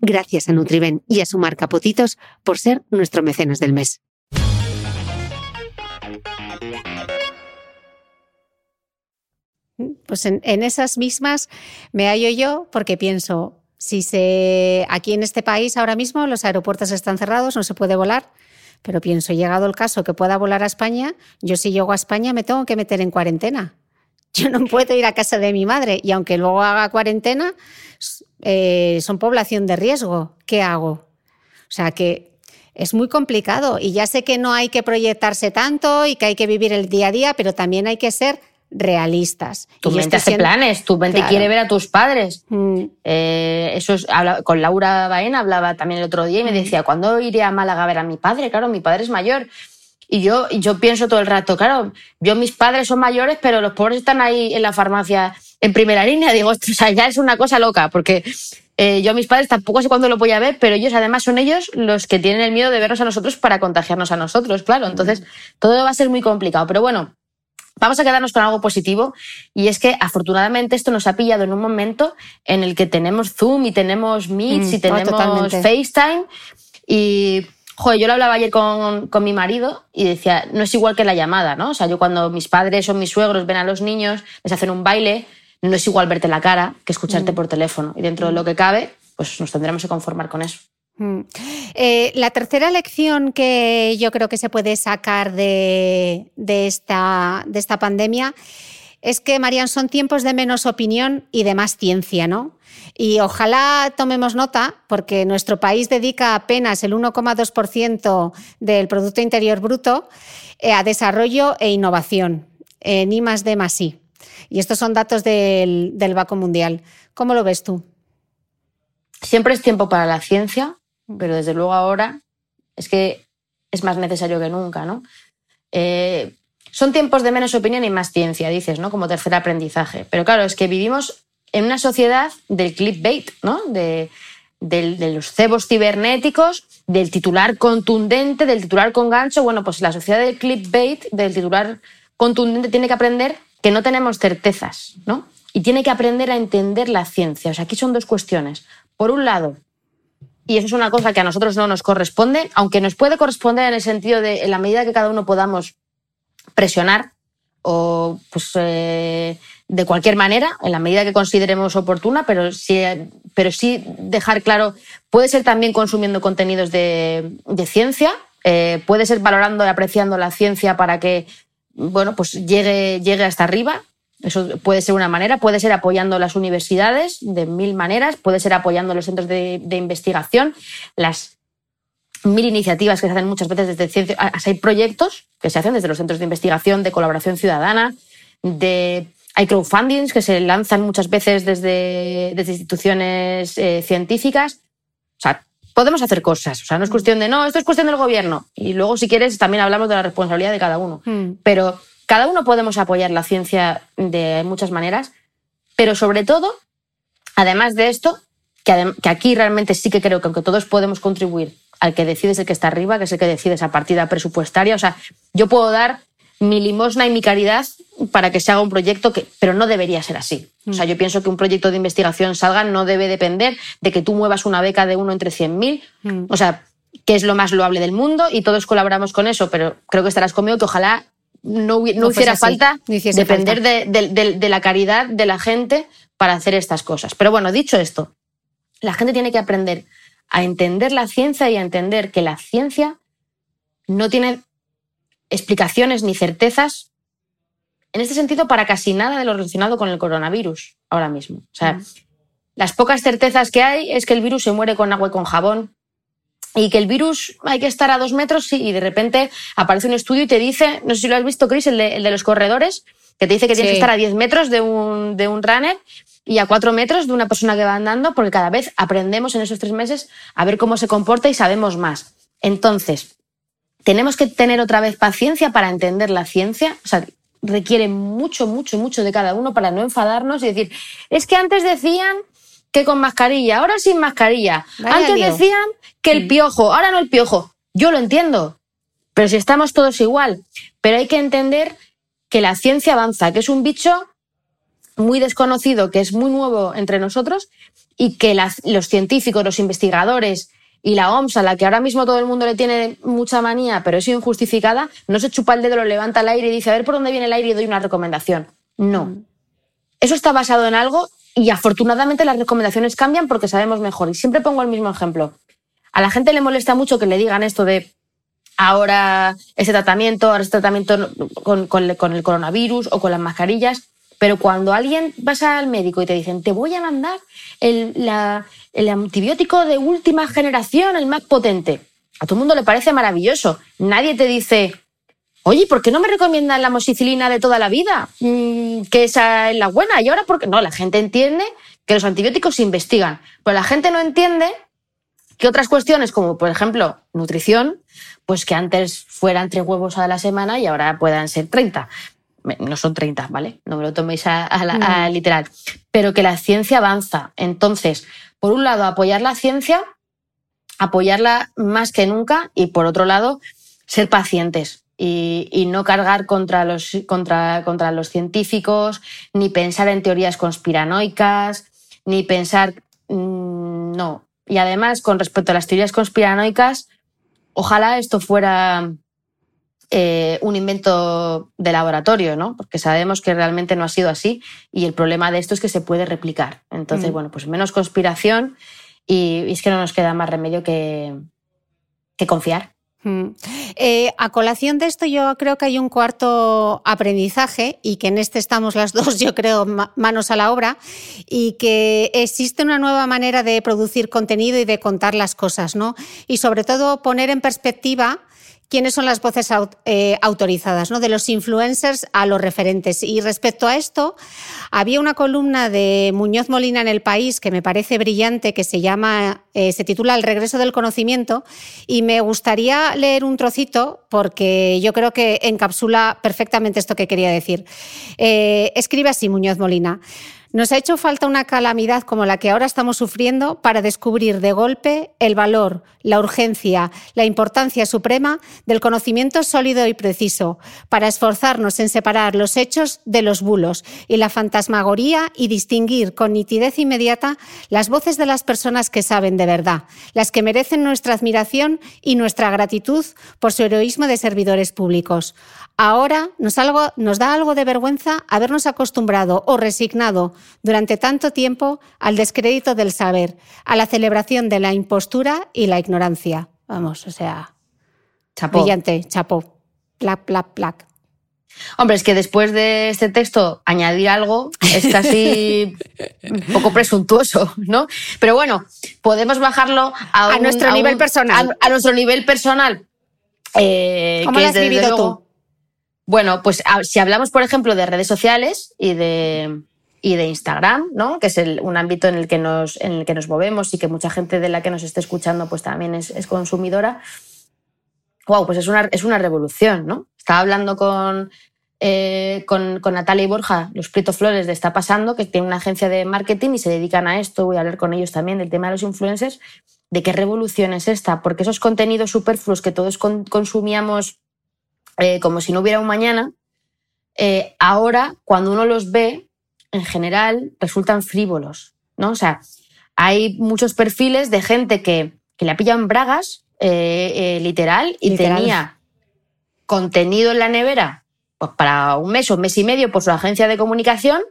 Gracias a Nutriben y a su marca Potitos por ser nuestro mecenas del mes. Pues en, esas mismas me hallo yo porque pienso, si se aquí en este país ahora mismo los aeropuertos están cerrados, no se puede volar, pero pienso, llegado el caso que pueda volar a España, yo si llego a España me tengo que meter en cuarentena. Yo no puedo ir a casa de mi madre y aunque luego haga cuarentena, eh, son población de riesgo. ¿Qué hago? O sea que es muy complicado y ya sé que no hay que proyectarse tanto y que hay que vivir el día a día, pero también hay que ser realistas. Tu mente hace planes, tu mente claro. quiere ver a tus padres. Mm. Eh, eso es, habla, con Laura Baena hablaba también el otro día y me decía, ¿cuándo iré a Málaga a ver a mi padre? Claro, mi padre es mayor. Y yo, yo pienso todo el rato, claro, yo mis padres son mayores, pero los pobres están ahí en la farmacia en primera línea. Digo, <laughs> o sea, ya es una cosa loca, porque eh, yo mis padres tampoco sé cuándo lo voy a ver, pero ellos además son ellos los que tienen el miedo de vernos a nosotros para contagiarnos a nosotros, claro. Entonces, todo va a ser muy complicado. Pero bueno, vamos a quedarnos con algo positivo y es que afortunadamente esto nos ha pillado en un momento en el que tenemos Zoom y tenemos Meets mm, y tenemos FaceTime y Joder, yo lo hablaba ayer con, con, mi marido y decía, no es igual que la llamada, ¿no? O sea, yo cuando mis padres o mis suegros ven a los niños, les hacen un baile, no es igual verte la cara que escucharte mm. por teléfono. Y dentro de lo que cabe, pues nos tendremos que conformar con eso. Mm. Eh, la tercera lección que yo creo que se puede sacar de, de, esta, de esta pandemia es que, Marian, son tiempos de menos opinión y de más ciencia, ¿no? Y ojalá tomemos nota, porque nuestro país dedica apenas el 1,2% del Producto Interior Bruto eh, a desarrollo e innovación, en I más D más I. Y estos son datos del, del Banco Mundial. ¿Cómo lo ves tú? Siempre es tiempo para la ciencia, pero desde luego ahora es que es más necesario que nunca, ¿no? Eh, son tiempos de menos opinión y más ciencia, dices, ¿no? Como tercer aprendizaje. Pero claro, es que vivimos en una sociedad del clickbait, ¿no? De, de, de, los cebos cibernéticos, del titular contundente, del titular con gancho. Bueno, pues la sociedad del clickbait, del titular contundente, tiene que aprender que no tenemos certezas, ¿no? Y tiene que aprender a entender la ciencia. O sea, aquí son dos cuestiones. Por un lado, y eso es una cosa que a nosotros no nos corresponde, aunque nos puede corresponder en el sentido de, en la medida que cada uno podamos presionar o pues eh, de cualquier manera, en la medida que consideremos oportuna, pero sí, pero sí dejar claro, puede ser también consumiendo contenidos de, ciencia, eh, puede ser valorando y apreciando la ciencia para que bueno, pues llegue, llegue hasta arriba. Eso puede ser una manera, puede ser apoyando las universidades de mil maneras, puede ser apoyando los centros de, investigación, las mil iniciativas que se hacen muchas veces desde ciencia. Hay proyectos que se hacen desde los centros de investigación, de colaboración ciudadana, de hay crowdfundings que se lanzan muchas veces desde, desde instituciones eh, científicas. O sea, podemos hacer cosas. O sea, no es cuestión de, no, esto es cuestión del gobierno. Y luego, si quieres, también hablamos de la responsabilidad de cada uno. Mm. Pero cada uno podemos apoyar la ciencia de muchas maneras. Pero sobre todo, además de esto, que, que aquí realmente sí que creo que aunque todos podemos contribuir al que decide es el que está arriba, que es el que decide esa partida presupuestaria. O sea, yo puedo dar mi limosna y mi caridad para que se haga un proyecto que, pero no debería ser así. O sea, yo pienso que un proyecto de investigación salga no debe depender de que tú muevas una beca de uno entre 100.000. Mm. O sea, que es lo más loable del mundo y todos colaboramos con eso, pero creo que estarás conmigo que ojalá no, no, no hiciera falta no depender falta. De, de, de la caridad de la gente para hacer estas cosas. Pero bueno, dicho esto, la gente tiene que aprender a entender la ciencia y a entender que la ciencia no tiene explicaciones ni certezas en este sentido para casi nada de lo relacionado con el coronavirus ahora mismo. O sea, las pocas certezas que hay es que el virus se muere con agua y con jabón y que el virus hay que estar a dos metros y de repente aparece un estudio y te dice, no sé si lo has visto, Chris, el de, el de los corredores, que te dice que tienes Sí. que estar a 10 metros de un, de un runner y a 4 metros de una persona que va andando, porque cada vez aprendemos en esos tres meses a ver cómo se comporta y sabemos más. Entonces, tenemos que tener otra vez paciencia para entender la ciencia. O sea, requiere mucho, mucho, mucho de cada uno para no enfadarnos y decir, es que antes decían que con mascarilla, ahora sin mascarilla. Vaya antes lío. decían que el piojo, ahora no el piojo. Yo lo entiendo, pero si estamos todos igual. Pero hay que entender que la ciencia avanza, que es un bicho muy desconocido, que es muy nuevo entre nosotros y que las- los científicos, los investigadores y la OMS, a la que ahora mismo todo el mundo le tiene mucha manía, pero es injustificada, no se chupa el dedo, lo levanta al aire y dice, a ver por dónde viene el aire y doy una recomendación. No. Eso está basado en algo y afortunadamente las recomendaciones cambian porque sabemos mejor. Y siempre pongo el mismo ejemplo. A la gente le molesta mucho que le digan esto de ahora este tratamiento, ahora este tratamiento con, con- con el coronavirus o con las mascarillas. Pero cuando alguien vas al médico y te dicen, te voy a mandar el, el antibiótico de última generación, el más potente, a todo el mundo le parece maravilloso. Nadie te dice, oye, ¿por qué no me recomiendan la amoxicilina de toda la vida? Mm, que esa es la buena. Y ahora, ¿por qué? No, la gente entiende que los antibióticos se investigan, pero la gente no entiende que otras cuestiones, como por ejemplo nutrición, pues que antes fueran tres huevos a la semana y ahora puedan ser 30. No son 30, ¿vale? No me lo toméis a, a la- a literal. Pero que la ciencia avanza. Entonces, por un lado, apoyar la ciencia, apoyarla más que nunca, y por otro lado, ser pacientes y, y no cargar contra los, contra, contra los científicos, ni pensar en teorías conspiranoicas, ni pensar. mm, no. Y además, con respecto a las teorías conspiranoicas, ojalá esto fuera eh, un invento de laboratorio, ¿no? Porque sabemos que realmente no ha sido así y el problema de esto es que se puede replicar. Entonces, Mm. bueno, pues menos conspiración y, y es que no nos queda más remedio que, que confiar. Mm. Eh, a colación de esto, yo creo que hay un cuarto aprendizaje y que en este estamos las <laughs> dos, yo creo, ma- manos a la obra, y que existe una nueva manera de producir contenido y de contar las cosas, ¿no? Y sobre todo poner en perspectiva quiénes son las voces eh, autorizadas, ¿no? de los influencers a los referentes. Y respecto a esto, había una columna de Muñoz Molina en El País que me parece brillante, que se llama, eh, se titula El regreso del conocimiento, y me gustaría leer un trocito porque yo creo que encapsula perfectamente esto que quería decir. Eh, escribe así Muñoz Molina. Nos ha hecho falta una calamidad como la que ahora estamos sufriendo para descubrir de golpe el valor, la urgencia, la importancia suprema del conocimiento sólido y preciso, para esforzarnos en separar los hechos de los bulos y la fantasmagoría y distinguir con nitidez inmediata las voces de las personas que saben de verdad, las que merecen nuestra admiración y nuestra gratitud por su heroísmo de servidores públicos. Ahora nos, algo, nos da algo de vergüenza habernos acostumbrado o resignado durante tanto tiempo al descrédito del saber, a la celebración de la impostura y la ignorancia. Vamos, o sea, Chapó. brillante, chapó. Plac, plac, plac. Hombre, es que después de este texto añadir algo es casi <laughs> un poco presuntuoso, ¿no? Pero bueno, podemos bajarlo a, A un- nuestro nivel un- personal. A, a nuestro nivel personal. eh, ¿Cómo lo has vivido luego- tú? Bueno, pues a- si hablamos, por ejemplo, de redes sociales y de, y de Instagram, ¿no? que es el- un ámbito en el, que nos, en el que nos movemos y que mucha gente de la que nos esté escuchando pues también es, es consumidora, wow, pues es una, es una revolución. ¿no? Estaba hablando con, eh, con, con Natalia y Borja, los Prieto Flores de Está Pasando, que tienen una agencia de marketing y se dedican a esto. Voy a hablar con ellos también del tema de los influencers, de qué revolución es esta, porque esos contenidos superfluos que todos con- consumíamos eh, como si no hubiera un mañana, eh, ahora cuando uno los ve, en general resultan frívolos, ¿no? O sea, hay muchos perfiles de gente que, que le ha pillado en bragas, eh, eh, literal, y Literal. tenía contenido en la nevera pues, para un mes o un mes y medio por su agencia de comunicación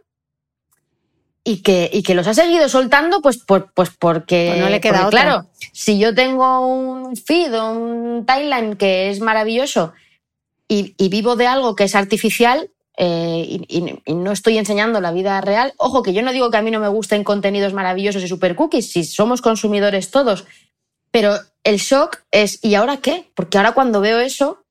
y que, y que los ha seguido soltando, pues, por, pues porque. Pues no le queda porque, otra. Claro, si yo tengo un feed o un timeline que es maravilloso y, y vivo de algo que es artificial. Eh, y, y- no estoy enseñando la vida real. Ojo, que yo no digo que a mí no me gusten contenidos maravillosos y super cookies, si somos consumidores todos. Pero el shock es, ¿y ahora qué? Porque ahora cuando veo eso,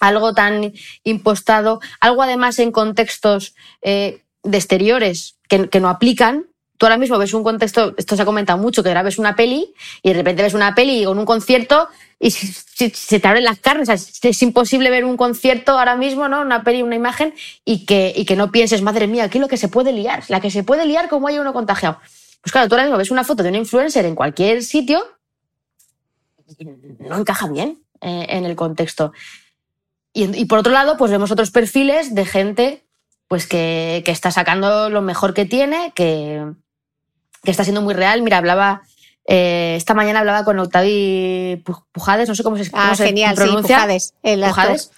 algo tan impostado, algo además en contextos eh, de exteriores que, que no aplican. Tú ahora mismo ves un contexto, esto se ha comentado mucho, que ahora ves una peli y de repente ves una peli con un concierto y se, te abren las carnes. Es, imposible ver un concierto ahora mismo, ¿no? Una peli, una imagen y que, y que no pienses, madre mía, aquí lo que se puede liar, la que se puede liar como hay uno contagiado. Pues claro, tú ahora mismo ves una foto de una influencer en cualquier sitio y no encaja bien eh, en el contexto. Y, y por otro lado, pues vemos otros perfiles de gente pues que, que está sacando lo mejor que tiene, que, que está siendo muy real. Mira, hablaba, eh, esta mañana hablaba con Octavi Pu- Pujades, no sé cómo se, Ah, cómo se genial, sí, pronuncia. Pujades, el actor. Pujades.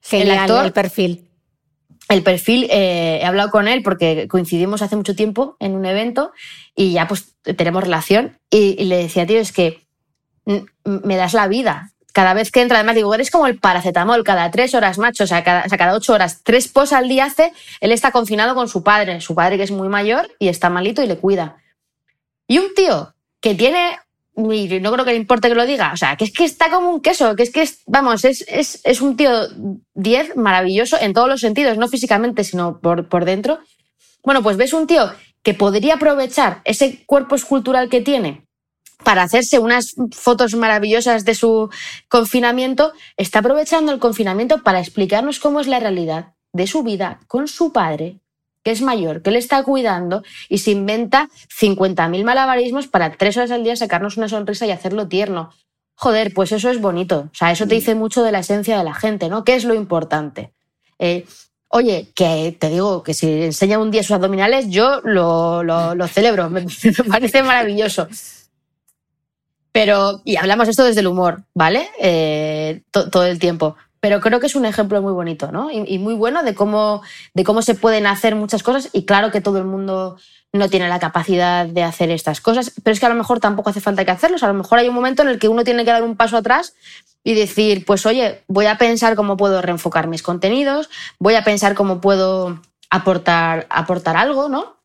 Genial, El actor. el perfil. El perfil, eh, he hablado con él porque coincidimos hace mucho tiempo en un evento y ya pues tenemos relación. Y, y le decía, tío, es que me das la vida. Cada vez que entra, además digo, eres como el paracetamol, cada tres horas, macho, o sea, cada, o sea, cada ocho horas, tres pos al día hace, él está confinado con su padre, su padre que es muy mayor y está malito y le cuida. Y un tío que tiene, y no creo que le importe que lo diga, o sea, que es que está como un queso, que es que, es, vamos, es, es, es un tío 10 maravilloso en todos los sentidos, no físicamente, sino por, por dentro. Bueno, pues ves un tío que podría aprovechar ese cuerpo escultural que tiene para hacerse unas fotos maravillosas de su confinamiento, está aprovechando el confinamiento para explicarnos cómo es la realidad de su vida con su padre, que es mayor, que le está cuidando y se inventa 50.000 malabarismos para tres horas al día sacarnos una sonrisa y hacerlo tierno. Joder, pues eso es bonito. O sea, eso te dice mucho de la esencia de la gente, ¿no? ¿Qué es lo importante? Eh, Oye, que te digo que si enseña un día sus abdominales, yo lo, lo, lo celebro, <laughs> me, parece maravilloso. Pero, y hablamos esto desde el humor, ¿vale? Eh, to- todo el tiempo. Pero creo que es un ejemplo muy bonito, ¿no? Y, y muy bueno de cómo, de cómo se pueden hacer muchas cosas. Y claro que todo el mundo no tiene la capacidad de hacer estas cosas, pero es que a lo mejor tampoco hace falta que hacerlos. A lo mejor hay un momento en el que uno tiene que dar un paso atrás y decir, pues oye, voy a pensar cómo puedo reenfocar mis contenidos, voy a pensar cómo puedo aportar, aportar algo, ¿no?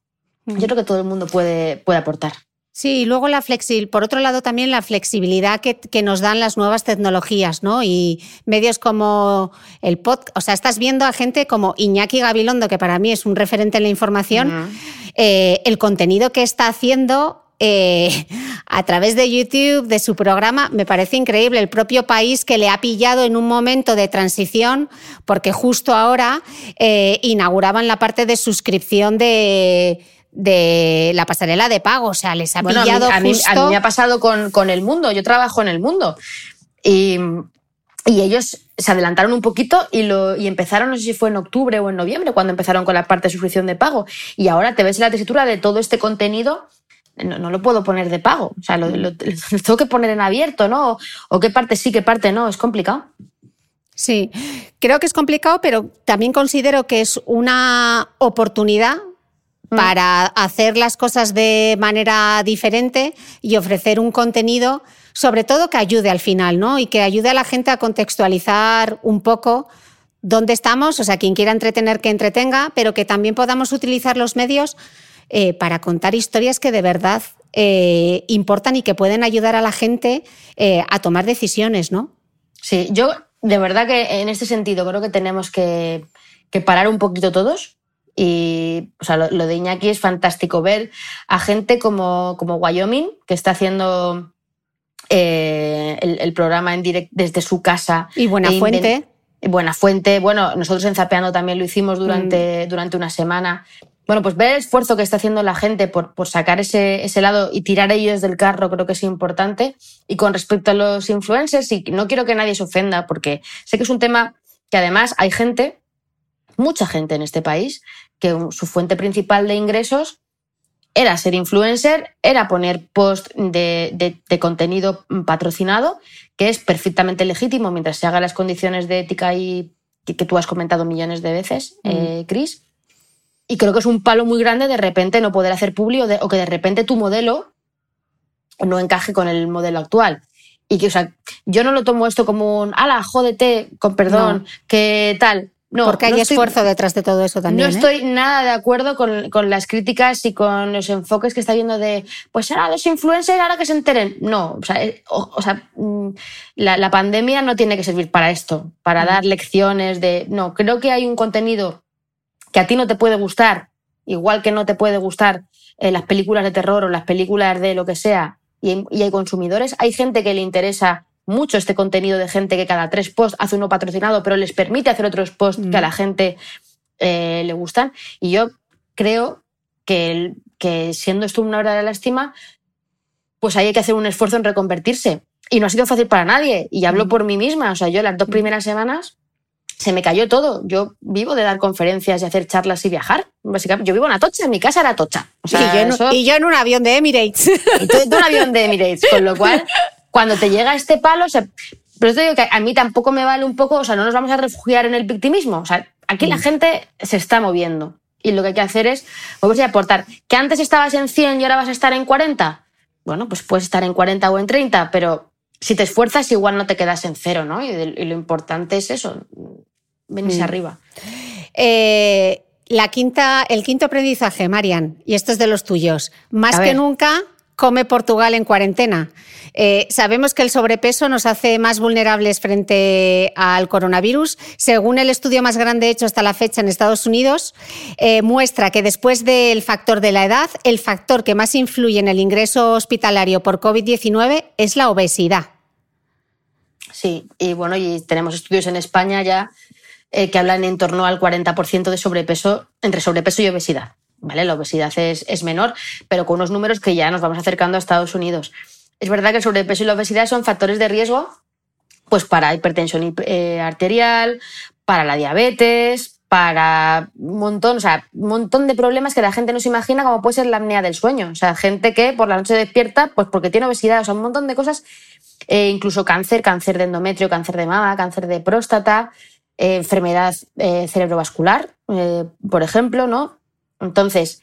Yo creo que todo el mundo puede, puede aportar. Sí, y luego la flexi por otro lado también la flexibilidad que, que nos dan las nuevas tecnologías, ¿no? Y medios como el podcast, o sea, estás viendo a gente como Iñaki Gabilondo, que para mí es un referente en la información, eh, el contenido que está haciendo eh, a través de YouTube, de su programa, me parece increíble. El propio país que le ha pillado en un momento de transición, porque justo ahora eh, inauguraban la parte de suscripción de de la pasarela de pago, o sea, les ha Bueno, a mí- pillado a mí, justo... a mí me ha pasado con, con el mundo, yo trabajo en el mundo. Y, y ellos se adelantaron un poquito y, lo, y empezaron, no sé si fue en octubre o en noviembre, cuando empezaron con la parte de suscripción de pago. Y ahora te ves la tesitura de todo este contenido, no, no lo puedo poner de pago. O sea, lo, lo- lo tengo que poner en abierto, ¿no? O qué parte sí, qué parte no, es complicado. Sí, creo que es complicado, pero también considero que es una oportunidad para hacer las cosas de manera diferente y ofrecer un contenido, sobre todo que ayude al final, ¿no? Y que ayude a la gente a contextualizar un poco dónde estamos, o sea, quien quiera entretener que entretenga, pero que también podamos utilizar los medios eh, para contar historias que de verdad eh, importan y que pueden ayudar a la gente eh, a tomar decisiones, ¿no? Sí, yo de verdad que en este sentido creo que tenemos que, que parar un poquito todos. Y o sea, lo, lo de Iñaki es fantástico ver a gente como, como Wyoming, que está haciendo eh, el, el programa en direct desde su casa. Y Buena E Fuente. Buena Fuente. Bueno, nosotros en Zapeando también lo hicimos durante, durante una semana. Bueno, pues ver el esfuerzo que está haciendo la gente por, por sacar ese, ese lado y tirar ellos del carro creo que es importante. Y con respecto a los influencers, y no quiero que nadie se ofenda, porque sé que es un tema que además hay gente, mucha gente en este país, que su fuente principal de ingresos era ser influencer, era poner post de, de- de contenido patrocinado, que es perfectamente legítimo mientras se hagan las condiciones de ética y que, que tú has comentado millones de veces, eh, Chris. y creo que es un palo muy grande de repente no poder hacer público o, que de repente tu modelo no encaje con el modelo actual. Y que, o sea, yo no lo tomo esto como un, ala, jódete, con perdón, que tal. No, Porque hay no esfuerzo detrás de todo eso también. No ¿eh? estoy nada de acuerdo con, con, las críticas y con los enfoques que está viendo de, pues ahora los influencers, ahora que se enteren. No, o sea, eh, o, o sea mm, la, la, pandemia no tiene que servir para esto, para dar lecciones de. No, creo que hay un contenido que a ti no te puede gustar, igual que no te puede gustar eh, las películas de terror o las películas de lo que sea, y, y hay consumidores. Hay gente que le interesa mucho este contenido de gente que cada tres posts hace uno patrocinado, pero les permite hacer otros posts mm. que a la gente eh, le gustan. Y yo creo que, que siendo esto una hora de lástima, pues hay que hacer un esfuerzo en reconvertirse. Y no ha sido fácil para nadie. Y hablo mm. por mí misma. O sea, yo las dos primeras semanas se me cayó todo. Yo vivo de dar conferencias y hacer charlas y viajar. Básicamente, yo vivo en Atocha, en mi casa era Atocha. O sea, y, yo en, eso... y, yo en, un avión de Emirates. Y tú en un avión de Emirates, con lo cual cuando te llega este palo, pero te digo que a mí tampoco me vale un poco, o sea, no nos vamos a refugiar en el victimismo. O sea, aquí mm. la gente se está moviendo y lo que hay que hacer es moverse y aportar. ¿Que antes estabas en 100 y ahora vas a estar en 40? Bueno, pues puedes estar en 40 o en 30, pero si te esfuerzas igual no te quedas en cero, ¿no? Y, y lo importante es eso, venirse mm. arriba. Eh, la quinta, el quinto aprendizaje, Marian, y esto es de los tuyos. Más que nunca, come Portugal en cuarentena. Eh, sabemos que el sobrepeso nos hace más vulnerables frente al coronavirus. Según el estudio más grande hecho hasta la fecha en Estados Unidos, eh, muestra que después del factor de la edad, el factor que más influye en el ingreso hospitalario por COVID-19 es la obesidad. Sí, y bueno, y tenemos estudios en España ya eh, que hablan en torno al 40% de sobrepeso, entre sobrepeso y obesidad. ¿Vale? La obesidad es, es menor, pero con unos números que ya nos vamos acercando a Estados Unidos. Es verdad que el sobrepeso y la obesidad son factores de riesgo pues para hipertensión eh, arterial, para la diabetes, para un montón, o sea, un montón de problemas que la gente no se imagina, como puede ser la apnea del sueño. O sea, gente que por la noche despierta, pues porque tiene obesidad, o sea, un montón de cosas, eh, incluso cáncer, cáncer de endometrio, cáncer de mama, cáncer de próstata, enfermedad eh, cerebrovascular, eh, por ejemplo, ¿no? Entonces,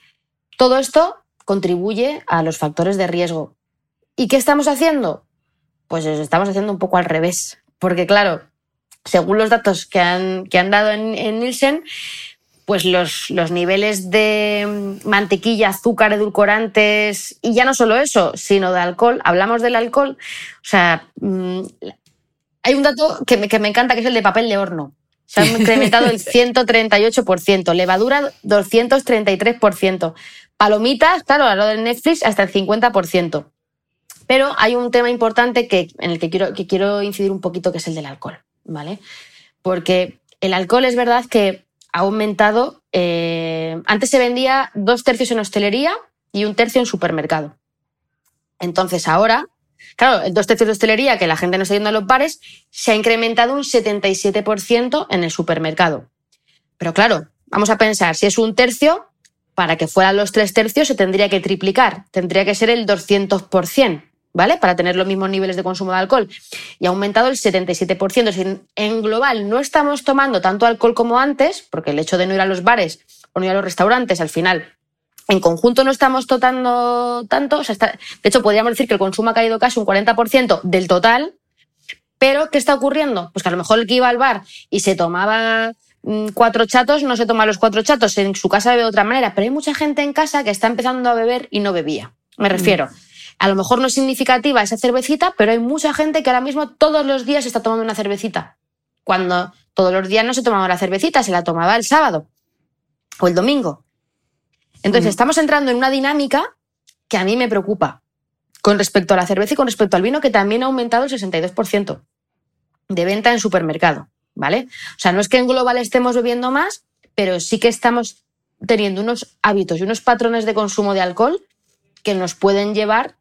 todo esto contribuye a los factores de riesgo. ¿Y qué estamos haciendo? Pues estamos haciendo un poco al revés. Porque, claro, según los datos que han, que han dado en, en Nielsen, pues los, los, niveles de mantequilla, azúcar, edulcorantes, y ya no solo eso, sino de alcohol. Hablamos del alcohol. O sea, mmm, hay un dato que me, que me encanta, que es el de papel de horno. Se ha incrementado el <laughs> 138%, levadura 233%, palomitas, claro, a lo del Netflix hasta el 50%. Pero hay un tema importante que, en el que quiero, que quiero incidir un poquito, que es el del alcohol, ¿vale? Porque el alcohol es verdad que ha aumentado. Eh, antes se vendía dos tercios en hostelería y un tercio en supermercado. Entonces ahora Claro, el dos tercios de hostelería, que la gente no está yendo a los bares, se ha incrementado un 77% en el supermercado. Pero claro, vamos a pensar, si es un tercio, para que fueran los tres tercios se tendría que triplicar, tendría que ser el 200%, ¿vale? Para tener los mismos niveles de consumo de alcohol. Y ha aumentado el 77%. Es decir, en global no estamos tomando tanto alcohol como antes, porque el hecho de no ir a los bares o no ir a los restaurantes al final en conjunto no estamos totando tanto, o sea, está, de hecho podríamos decir que el consumo ha caído casi un 40% del total, pero ¿qué está ocurriendo? Pues que a lo mejor el que iba al bar y se tomaba mm, cuatro chatos, no se toma los cuatro chatos, en su casa bebe de otra manera, pero hay mucha gente en casa que está empezando a beber y no bebía. Me mm. refiero. A lo mejor no es significativa esa cervecita, pero hay mucha gente que ahora mismo todos los días está tomando una cervecita. Cuando todos los días no se tomaba la cervecita, se la tomaba el sábado o el domingo. Entonces, mm. estamos entrando en una dinámica que a mí me preocupa con respecto a la cerveza y con respecto al vino, que también ha aumentado el 62% de venta en supermercado, ¿vale? O sea, no es que en global estemos bebiendo más, pero sí que estamos teniendo unos hábitos y unos patrones de consumo de alcohol que nos pueden llevar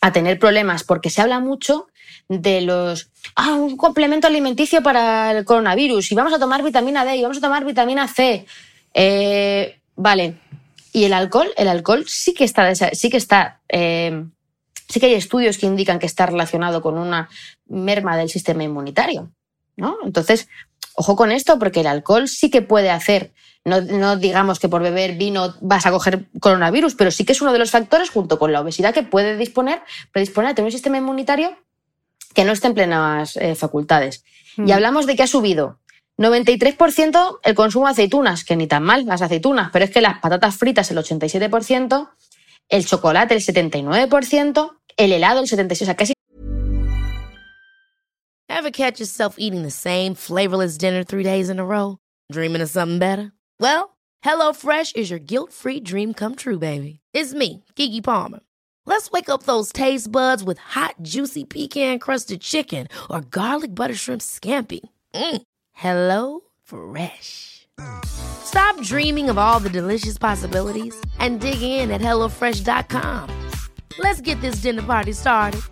a tener problemas, porque se habla mucho de los, ah, un complemento alimenticio para el coronavirus, y vamos a tomar vitamina D, y vamos a tomar vitamina C. Eh, vale, y el alcohol, el alcohol sí que está, sí que está, eh, sí que hay estudios que indican que está relacionado con una merma del sistema inmunitario, ¿no? Entonces, ojo con esto, porque el alcohol sí que puede hacer, no, no, digamos que por beber vino vas a coger coronavirus, pero sí que es uno de los factores, junto con la obesidad, que puede disponer, predisponer a tener un sistema inmunitario que no esté en plenas eh, facultades. Mm. Y hablamos de que ha subido 93% el consumo de aceitunas, que ni tan mal las aceitunas, pero es que las patatas fritas el 87%, el chocolate el 79%, el helado el 76%, o sea, casi Ever catch yourself eating the same flavorless dinner three days in a row? Dreaming of something better? Well, HelloFresh is your guilt-free dream come true, baby. It's me, Kiki Palmer. Let's wake up those taste buds with hot, juicy pecan-crusted chicken or garlic butter shrimp scampi. Mm. Hello Fresh. Stop dreaming of all the delicious possibilities and dig in at HelloFresh.com. Let's get this dinner party started.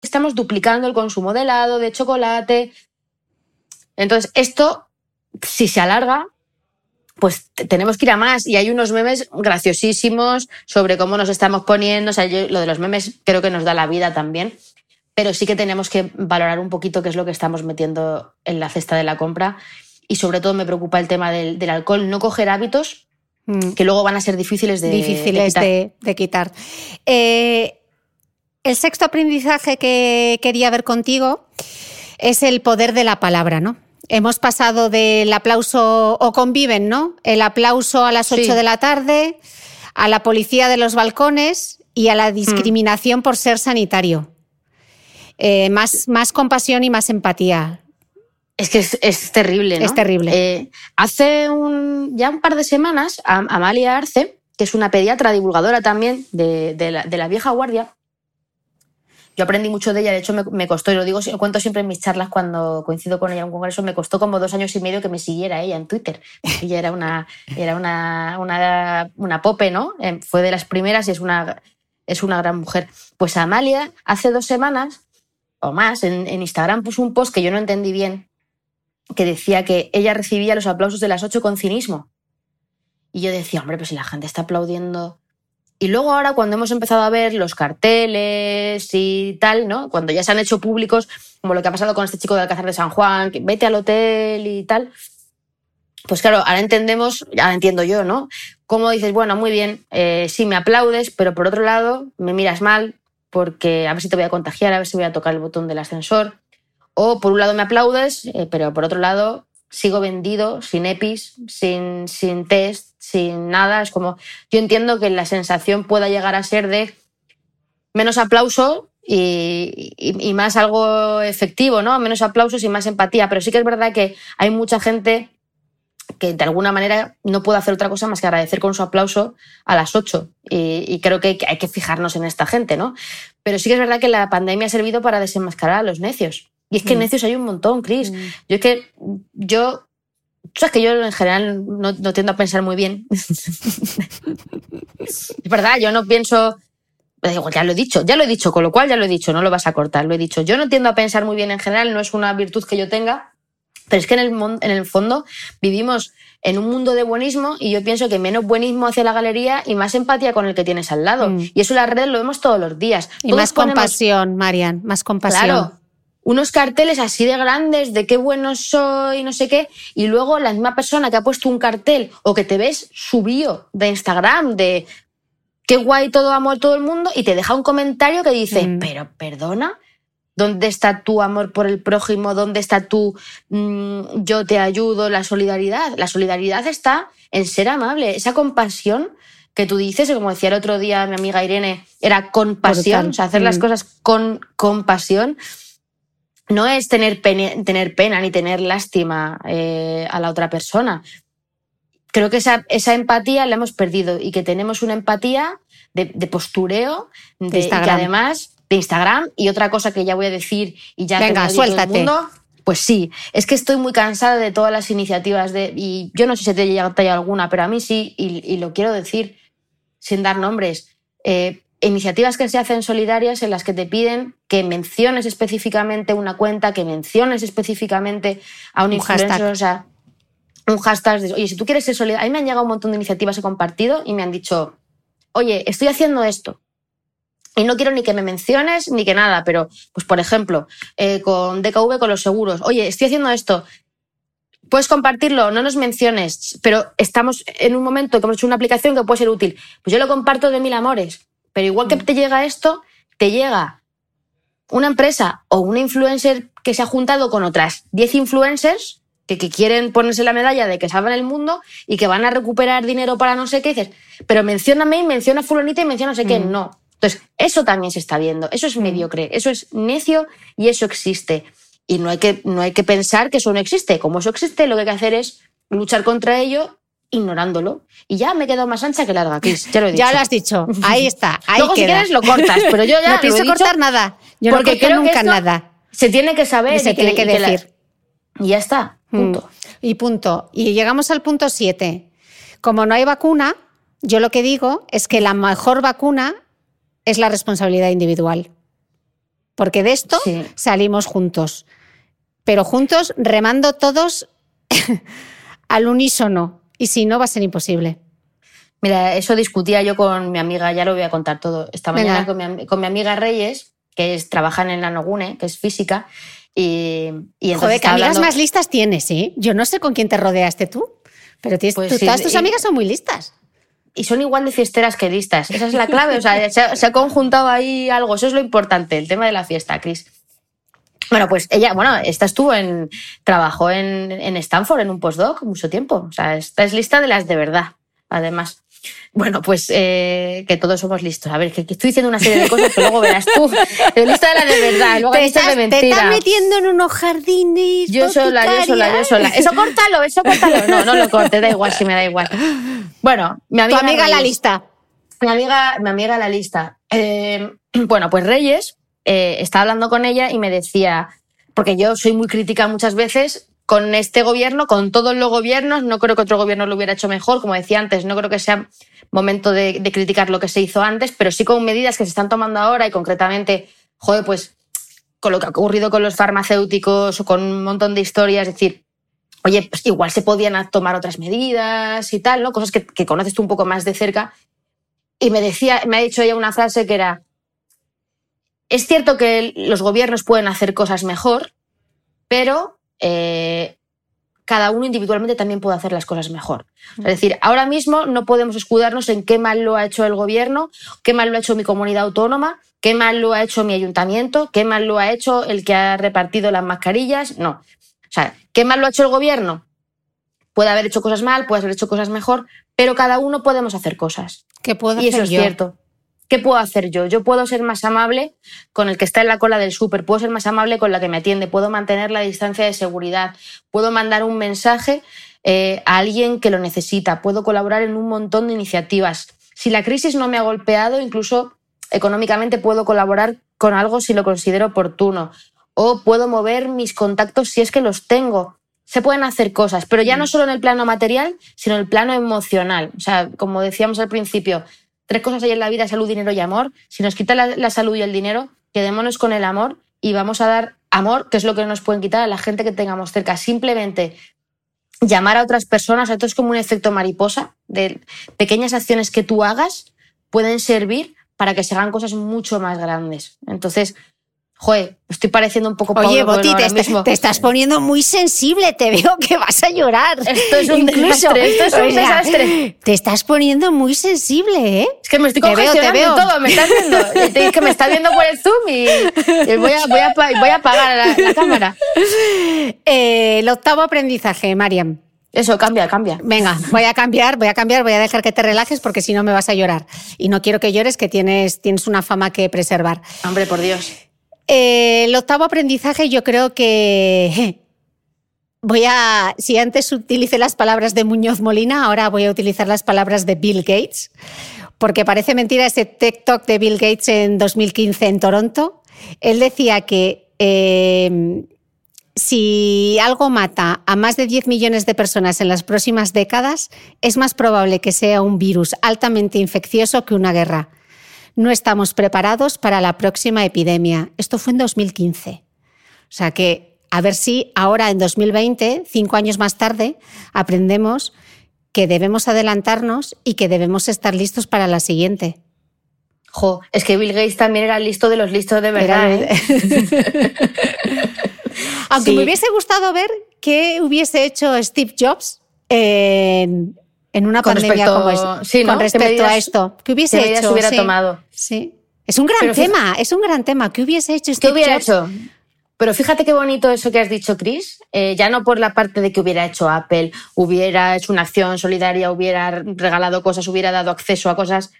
Estamos duplicando el consumo de helado, de chocolate. Entonces, esto, si se alarga, pues tenemos que ir a más. Y hay unos memes graciosísimos sobre cómo nos estamos poniendo. O sea, yo, lo de los memes creo que nos da la vida también. Pero sí que tenemos que valorar un poquito qué es lo que estamos metiendo en la cesta de la compra. Y sobre todo me preocupa el tema del, del alcohol, no coger hábitos mm. que luego van a ser difíciles de, difíciles de quitar. De, de quitar. Eh, el sexto aprendizaje que quería ver contigo es el poder de la palabra, ¿no? Hemos pasado del aplauso o conviven, ¿no? El aplauso a las 8 sí. de la tarde, a la policía de los balcones y a la discriminación mm. por ser sanitario. Eh, más, más compasión y más empatía. Es que es, es terrible, ¿no? Es terrible. Eh, hace un, ya un par de semanas, Amalia Arce, que es una pediatra divulgadora también de, de, la, de la vieja guardia, yo aprendí mucho de ella, de hecho me, me, costó, y lo digo, lo cuento siempre en mis charlas cuando coincido con ella en un congreso, me costó como dos años y medio que me siguiera ella en Twitter. Ella era una, era una, una, una pope, ¿no? Eh, fue de las primeras y es una, es una gran mujer. Pues Amalia, hace dos semanas o más, en, Instagram puso un post que yo no entendí bien, que decía que ella recibía los aplausos de las ocho con cinismo. Y yo decía, hombre, pues si la gente está aplaudiendo y luego ahora cuando hemos empezado a ver los carteles y tal, ¿no? Cuando ya se han hecho públicos, como lo que ha pasado con este chico de Alcázar de San Juan, que vete al hotel y tal, pues claro, ahora entendemos, ya entiendo yo, ¿no? Cómo dices, bueno, muy bien, eh, sí me aplaudes, pero por otro lado me miras mal porque a ver si te voy a contagiar, a ver si voy a tocar el botón del ascensor. O por un lado me aplaudes, eh, pero por otro lado sigo vendido, sin EPIs, sin, sin test, sin nada. Es como, yo entiendo que la sensación pueda llegar a ser de menos aplauso y, y, y, más algo efectivo, ¿no? Menos aplausos y más empatía. Pero sí que es verdad que hay mucha gente que de alguna manera no puede hacer otra cosa más que agradecer con su aplauso a las 8. Y, y creo que hay que fijarnos en esta gente, ¿no? Pero sí que es verdad que la pandemia ha servido para desenmascarar a los necios. Y es que mm. necios hay un montón, Chris. Mm. Yo es que yo sabes que yo en general no, no tiendo a pensar muy bien. <laughs> es verdad, yo no pienso. Ya lo he dicho, ya lo he dicho, con lo cual ya lo he dicho, no lo vas a cortar, lo he dicho. Yo no tiendo a pensar muy bien en general, no es una virtud que yo tenga, pero es que en el, en el fondo vivimos en un mundo de buenismo y yo pienso que menos buenismo hacia la galería y más empatía con el que tienes al lado. Mm. Y eso en las redes lo vemos todos los días. Y todos más ponemos... compasión, Marian, más compasión. Claro, unos carteles así de grandes de qué bueno soy, no sé qué, y luego la misma persona que ha puesto un cartel o que te ves su bio de Instagram de qué guay todo amor todo el mundo y te deja un comentario que dice, mm. pero perdona, ¿dónde está tu amor por el prójimo? ¿Dónde está tu mmm, yo te ayudo, la solidaridad? La solidaridad está en ser amable, esa compasión que tú dices, como decía el otro día mi amiga Irene, era compasión, o sea, hacer mm. las cosas con compasión no es tener pena, tener pena ni tener lástima eh, a la otra persona. Creo que esa, esa, empatía la hemos perdido y que tenemos una empatía de, de postureo, de, de que además de Instagram y otra cosa que ya voy a decir y ya Venga, suéltate. Todo el mundo, pues sí, es que estoy muy cansada de todas las iniciativas de y yo no sé si te llega alguna, pero a mí sí y, y, lo quiero decir sin dar nombres. Eh, iniciativas que se hacen solidarias en las que te piden que menciones específicamente una cuenta, que menciones específicamente a un, un influencer, hashtag. o sea, un hashtag. De, oye, si tú quieres ser solidario, a mí me han llegado un montón de iniciativas he compartido y me han dicho, oye, estoy haciendo esto. Y no quiero ni que me menciones ni que nada, pero, pues por ejemplo, eh, con DKV, con los seguros, oye, estoy haciendo esto, puedes compartirlo, no nos menciones, pero estamos en un momento que hemos hecho una aplicación que puede ser útil. Pues yo lo comparto de mil amores, pero igual que te llega esto, te llega una empresa o una influencer que se ha juntado con otras 10 influencers que, que, quieren ponerse la medalla de que salvan el mundo y que van a recuperar dinero para no sé qué, dices, pero mencióname y menciona fulanita y menciona no sé qué, no. Entonces, eso también se está viendo, eso es mediocre, eso es necio y eso existe. Y no hay, que, no hay que pensar que eso no existe. Como eso existe, lo que hay que hacer es luchar contra ello ignorándolo. Y ya me he quedado más ancha que larga, Chris. Ya lo he <laughs> dicho. Ya lo has dicho. Ahí está. <laughs> Ahí Luego, queda. si quieres, lo cortas. Pero yo <laughs> ya no pienso lo he dicho cortar nada. Yo porque no creo que nunca esto nada. Se tiene que saber Y se y tiene que la- decir. y ya está. Punto. Mm. Y punto. Y llegamos al punto 7. Como no hay vacuna, yo lo que digo es que la mejor vacuna es la responsabilidad individual. Porque de esto Sí. salimos juntos. Pero juntos, remando todos <laughs> al unísono. Y si no, va a ser imposible. Mira, eso discutía yo con mi amiga, ya lo voy a contar todo. Esta mañana con mi, am- con mi amiga Reyes, que es, trabaja en la Nogune, que es física. Y, y entonces Joder, que amigas hablando- más listas tienes, ¿eh? Yo no sé con quién te rodeaste tú. Pero tienes, Pues tú- sí, todas tus y- amigas son muy listas. Y son igual de fiesteras que listas. Esa es la clave. O sea, se ha, se ha conjuntado ahí algo. Eso es lo importante, el tema de la fiesta, Cris. Bueno, pues ella, bueno, esta estuvo en. trabajó en, en Stanford en un postdoc mucho tiempo. O sea, esta es lista de las de verdad, además. Bueno, pues eh, que todos somos listos. A ver, que, que estoy diciendo una serie de cosas que luego verás tú. Lista de la de verdad, luego hay listas de te mentira. estás metiendo en unos jardines. Yo sola, yo sola, yo sola. Eso córtalo, eso córtalo. No, no lo cortes, da igual si me da igual. Bueno, mi Tu amiga. amiga la lista. mi amiga, mi amiga la lista. Eh, bueno, pues Reyes eh, estaba hablando con ella y me decía, porque yo soy muy crítica muchas veces con este gobierno, con todos los gobiernos, no creo que otro gobierno lo hubiera hecho mejor, como decía antes, no creo que sea momento de, de criticar lo que se hizo antes, pero sí con medidas que se están tomando ahora y concretamente, joder, pues con lo que ha ocurrido con los farmacéuticos o con un montón de historias, es decir, oye, pues igual se podían tomar otras medidas y tal, ¿no? Cosas que, que conoces tú un poco más de cerca. Y me decía, me ha dicho ella una frase que era, es cierto que los gobiernos pueden hacer cosas mejor, pero eh, cada uno individualmente también puede hacer las cosas mejor. Es decir, ahora mismo no podemos escudarnos en qué mal lo ha hecho el gobierno, qué mal lo ha hecho mi comunidad autónoma, qué mal lo ha hecho mi ayuntamiento, qué mal lo ha hecho el que ha repartido las mascarillas. No. O sea, ¿qué mal lo ha hecho el gobierno? Puede haber hecho cosas mal, puede haber hecho cosas mejor, pero cada uno podemos hacer cosas. ¿Qué puedo Y eso es cierto. ¿Qué puedo hacer yo? Yo puedo ser más amable con el que está en la cola del súper, puedo ser más amable con la que me atiende, puedo mantener la distancia de seguridad, puedo mandar un mensaje eh, a alguien que lo necesita, puedo colaborar en un montón de iniciativas. Si la crisis no me ha golpeado, incluso económicamente puedo colaborar con algo si lo considero oportuno, o puedo mover mis contactos si es que los tengo. Se pueden hacer cosas, pero ya no solo en el plano material, sino en el plano emocional. O sea, como decíamos al principio, tres cosas hay en la vida, salud, dinero y amor. Si nos quita la, salud y el dinero, quedémonos con el amor y vamos a dar amor, que es lo que nos pueden quitar a la gente que tengamos cerca. Simplemente llamar a otras personas, esto es como un efecto mariposa, de pequeñas acciones que tú hagas pueden servir para que se hagan cosas mucho más grandes. Entonces, joder, estoy pareciendo un poco Oye, Boti, te, estás poniendo muy sensible. Te veo que vas a llorar. Esto es un Incluso. desastre, esto es un O sea, desastre. Te estás poniendo muy sensible, ¿eh? Es que me estoy Te veo, te veo. todo, me estás viendo. Es que me está viendo por el Zoom y, y voy, a, voy, a, pa- voy a apagar la, la cámara. Eh, el octavo aprendizaje, Mariam. Eso, cambia, cambia. Venga, voy a cambiar, voy a cambiar, voy a dejar que te relajes porque si no me vas a llorar. Y no quiero que llores, que tienes, tienes una fama que preservar. Hombre, por Dios. Eh, el octavo aprendizaje yo creo que voy a, si antes utilicé las palabras de Muñoz Molina, ahora voy a utilizar las palabras de Bill Gates, porque parece mentira ese TikTok de Bill Gates en 2015 en Toronto. Él decía que eh, si algo mata a más de 10 millones de personas en las próximas décadas, es más probable que sea un virus altamente infeccioso que una guerra. No estamos preparados para la próxima epidemia. Esto fue en 2015. O sea que a ver si ahora en 2020, cinco años más tarde, aprendemos que debemos adelantarnos y que debemos estar listos para la siguiente. Jo, es que Bill Gates también era listo de los listos de verdad. Era- ¿eh? <laughs> Aunque Sí. me hubiese gustado ver qué hubiese hecho Steve Jobs en, en una Con pandemia respecto- como es, sí, ¿no? con ¿Qué respecto medidas- a esto. ¿Qué hubiese qué hecho? hubiera Sí. tomado? Sí. Es un gran Pero fíjate- tema, es un gran tema. ¿Qué hubiese hecho ¿Qué Steve hubiera Jobs? hecho? Pero fíjate qué bonito eso que has dicho, Chris. Eh, ya no por la parte de que hubiera hecho Apple, hubiera hecho una acción solidaria, hubiera regalado cosas, hubiera dado acceso a cosas,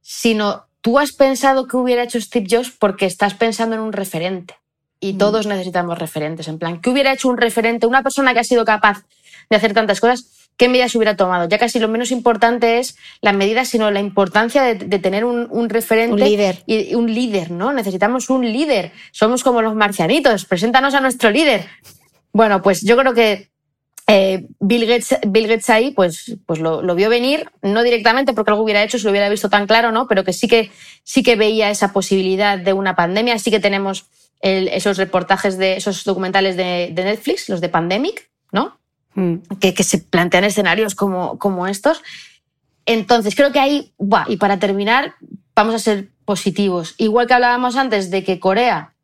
sino tú has pensado que hubiera hecho Steve Jobs porque estás pensando en un referente. Y todos necesitamos referentes. En plan, ¿qué hubiera hecho un referente? Una persona que ha sido capaz de hacer tantas cosas, ¿qué medidas hubiera tomado? Ya casi lo menos importante es las medidas, sino la importancia de, de tener un, un referente. Un líder. Y, un líder, ¿no? Necesitamos un líder. Somos como los marcianitos. Preséntanos a nuestro líder. Bueno, pues yo creo que eh, Bill, Gates, Bill Gates ahí pues, pues lo, lo vio venir, no directamente porque algo hubiera hecho, si lo hubiera visto tan claro, ¿no? Pero que sí que, sí que veía esa posibilidad de una pandemia. Sí que tenemos el- esos reportajes de esos documentales de, de Netflix, los de Pandemic, ¿no? Mm. que, que se plantean escenarios como, como estos. Entonces, creo que ahí, buah, y para terminar, vamos a ser positivos. Igual que hablábamos antes de que Corea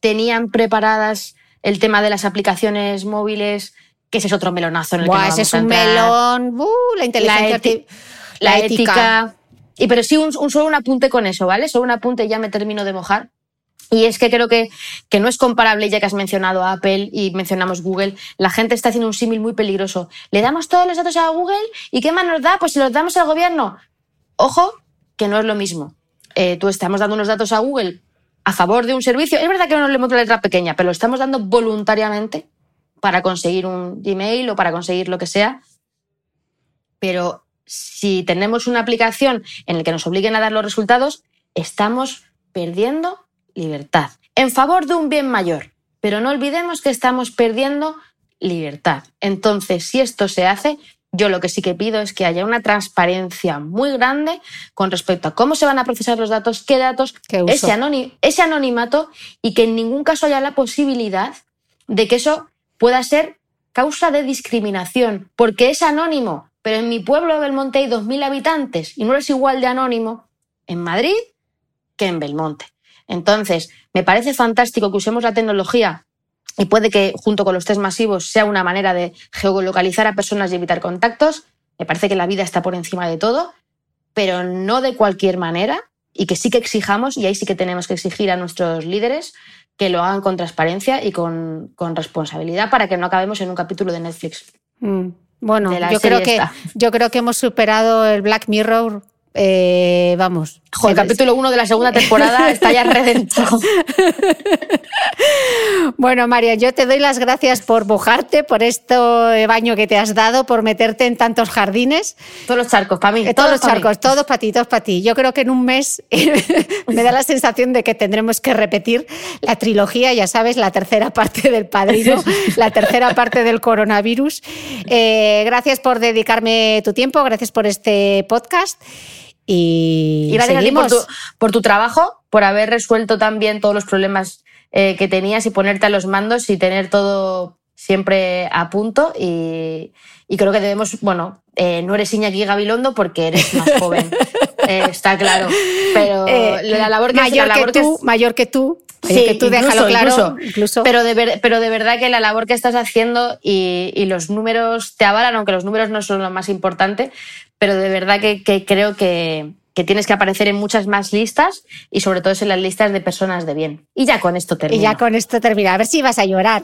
tenían preparadas el tema de las aplicaciones móviles, que ese es otro melonazo en el Buah, que no ese es vamos a un melón. Uh, la inteligencia La ética. Y pero sí, un, un- solo un apunte con eso, ¿vale? Solo un apunte y ya me termino de mojar. Y es que creo que, que no es comparable, ya que has mencionado a Apple y mencionamos Google, la gente está haciendo un símil muy peligroso. Le damos todos los datos a Google y ¿qué más nos da? Pues si los damos al gobierno. Ojo, que no es lo mismo. Eh, tú estamos dando unos datos a Google a favor de un servicio. Es verdad que no le hemos la letra pequeña, pero lo estamos dando voluntariamente para conseguir un Gmail o para conseguir lo que sea. Pero si tenemos una aplicación en la que nos obliguen a dar los resultados, estamos perdiendo libertad en favor de un bien mayor. Pero no olvidemos que estamos perdiendo libertad. Entonces, si esto se hace, yo lo que sí que pido es que haya una transparencia muy grande con respecto a cómo se van a procesar los datos, qué datos, Qué ese, ese anonimato y que en ningún caso haya la posibilidad de que eso pueda ser causa de discriminación, porque es anónimo, pero en mi pueblo de Belmonte hay 2.000 habitantes y no es igual de anónimo en Madrid que en Belmonte. Entonces, me parece fantástico que usemos la tecnología y puede que junto con los test masivos sea una manera de geolocalizar a personas y evitar contactos. Me parece que la vida está por encima de todo, pero no de cualquier manera y que sí que exijamos, y ahí sí que tenemos que exigir a nuestros líderes que lo hagan con transparencia y con, con responsabilidad para que no acabemos en un capítulo de Netflix. Mm. Bueno, De la yo creo, serie que, esta. yo creo que hemos superado el Black Mirror. Eh, vamos. El capítulo 1 de la segunda temporada <laughs> está ya reventado. <laughs> Bueno, María, yo te doy las gracias por mojarte, por este baño que te has dado, por meterte en tantos jardines. Todos los charcos, para mí. Eh, todos los mí. charcos, todos para ti, todos para ti. Yo creo que en un mes <laughs> me da la sensación de que tendremos que repetir la trilogía, ya sabes, la tercera parte del padrino, la tercera parte del coronavirus. Eh, gracias por dedicarme tu tiempo, gracias por este podcast. Y, gracias a ti por seguimos. tu, por tu trabajo, por haber resuelto también todos los problemas eh, que tenías y ponerte a los mandos y tener todo siempre a punto. Y, y creo que debemos, bueno, eh, no eres Iñaki Gabilondo porque eres más <laughs> joven, eh, está claro. Pero Eh, la labor que mayor la labor que tú, es- mayor que tú, mayor Sí, que tú, incluso, déjalo claro. incluso. incluso. Pero, de ver- pero de verdad que la labor que estás haciendo y, y los números te avalan, aunque los números no son lo más importante, pero de verdad que, que creo que, que tienes que aparecer en muchas más listas y sobre todo en las listas de personas de bien. Y ya con esto y termino. ya con esto termina. A ver si vas a llorar.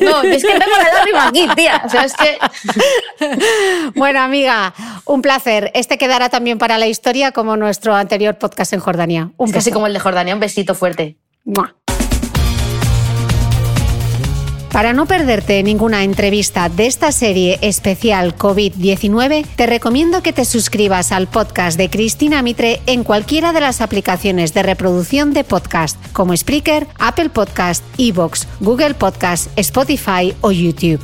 No, es que tengo la lágrima aquí, tía. O sea, es que... <laughs> Bueno, amiga, un placer. Este quedará también para la historia como nuestro anterior podcast en Jordania. Un Es casi como el de Jordania. Un besito fuerte. ¡Mua! Para no perderte ninguna entrevista de esta serie especial COVID-19, te recomiendo que te suscribas al podcast de Cristina Mitre en cualquiera de las aplicaciones de reproducción de podcast, como Spreaker, Apple Podcast, Evox, Google Podcast, Spotify o YouTube.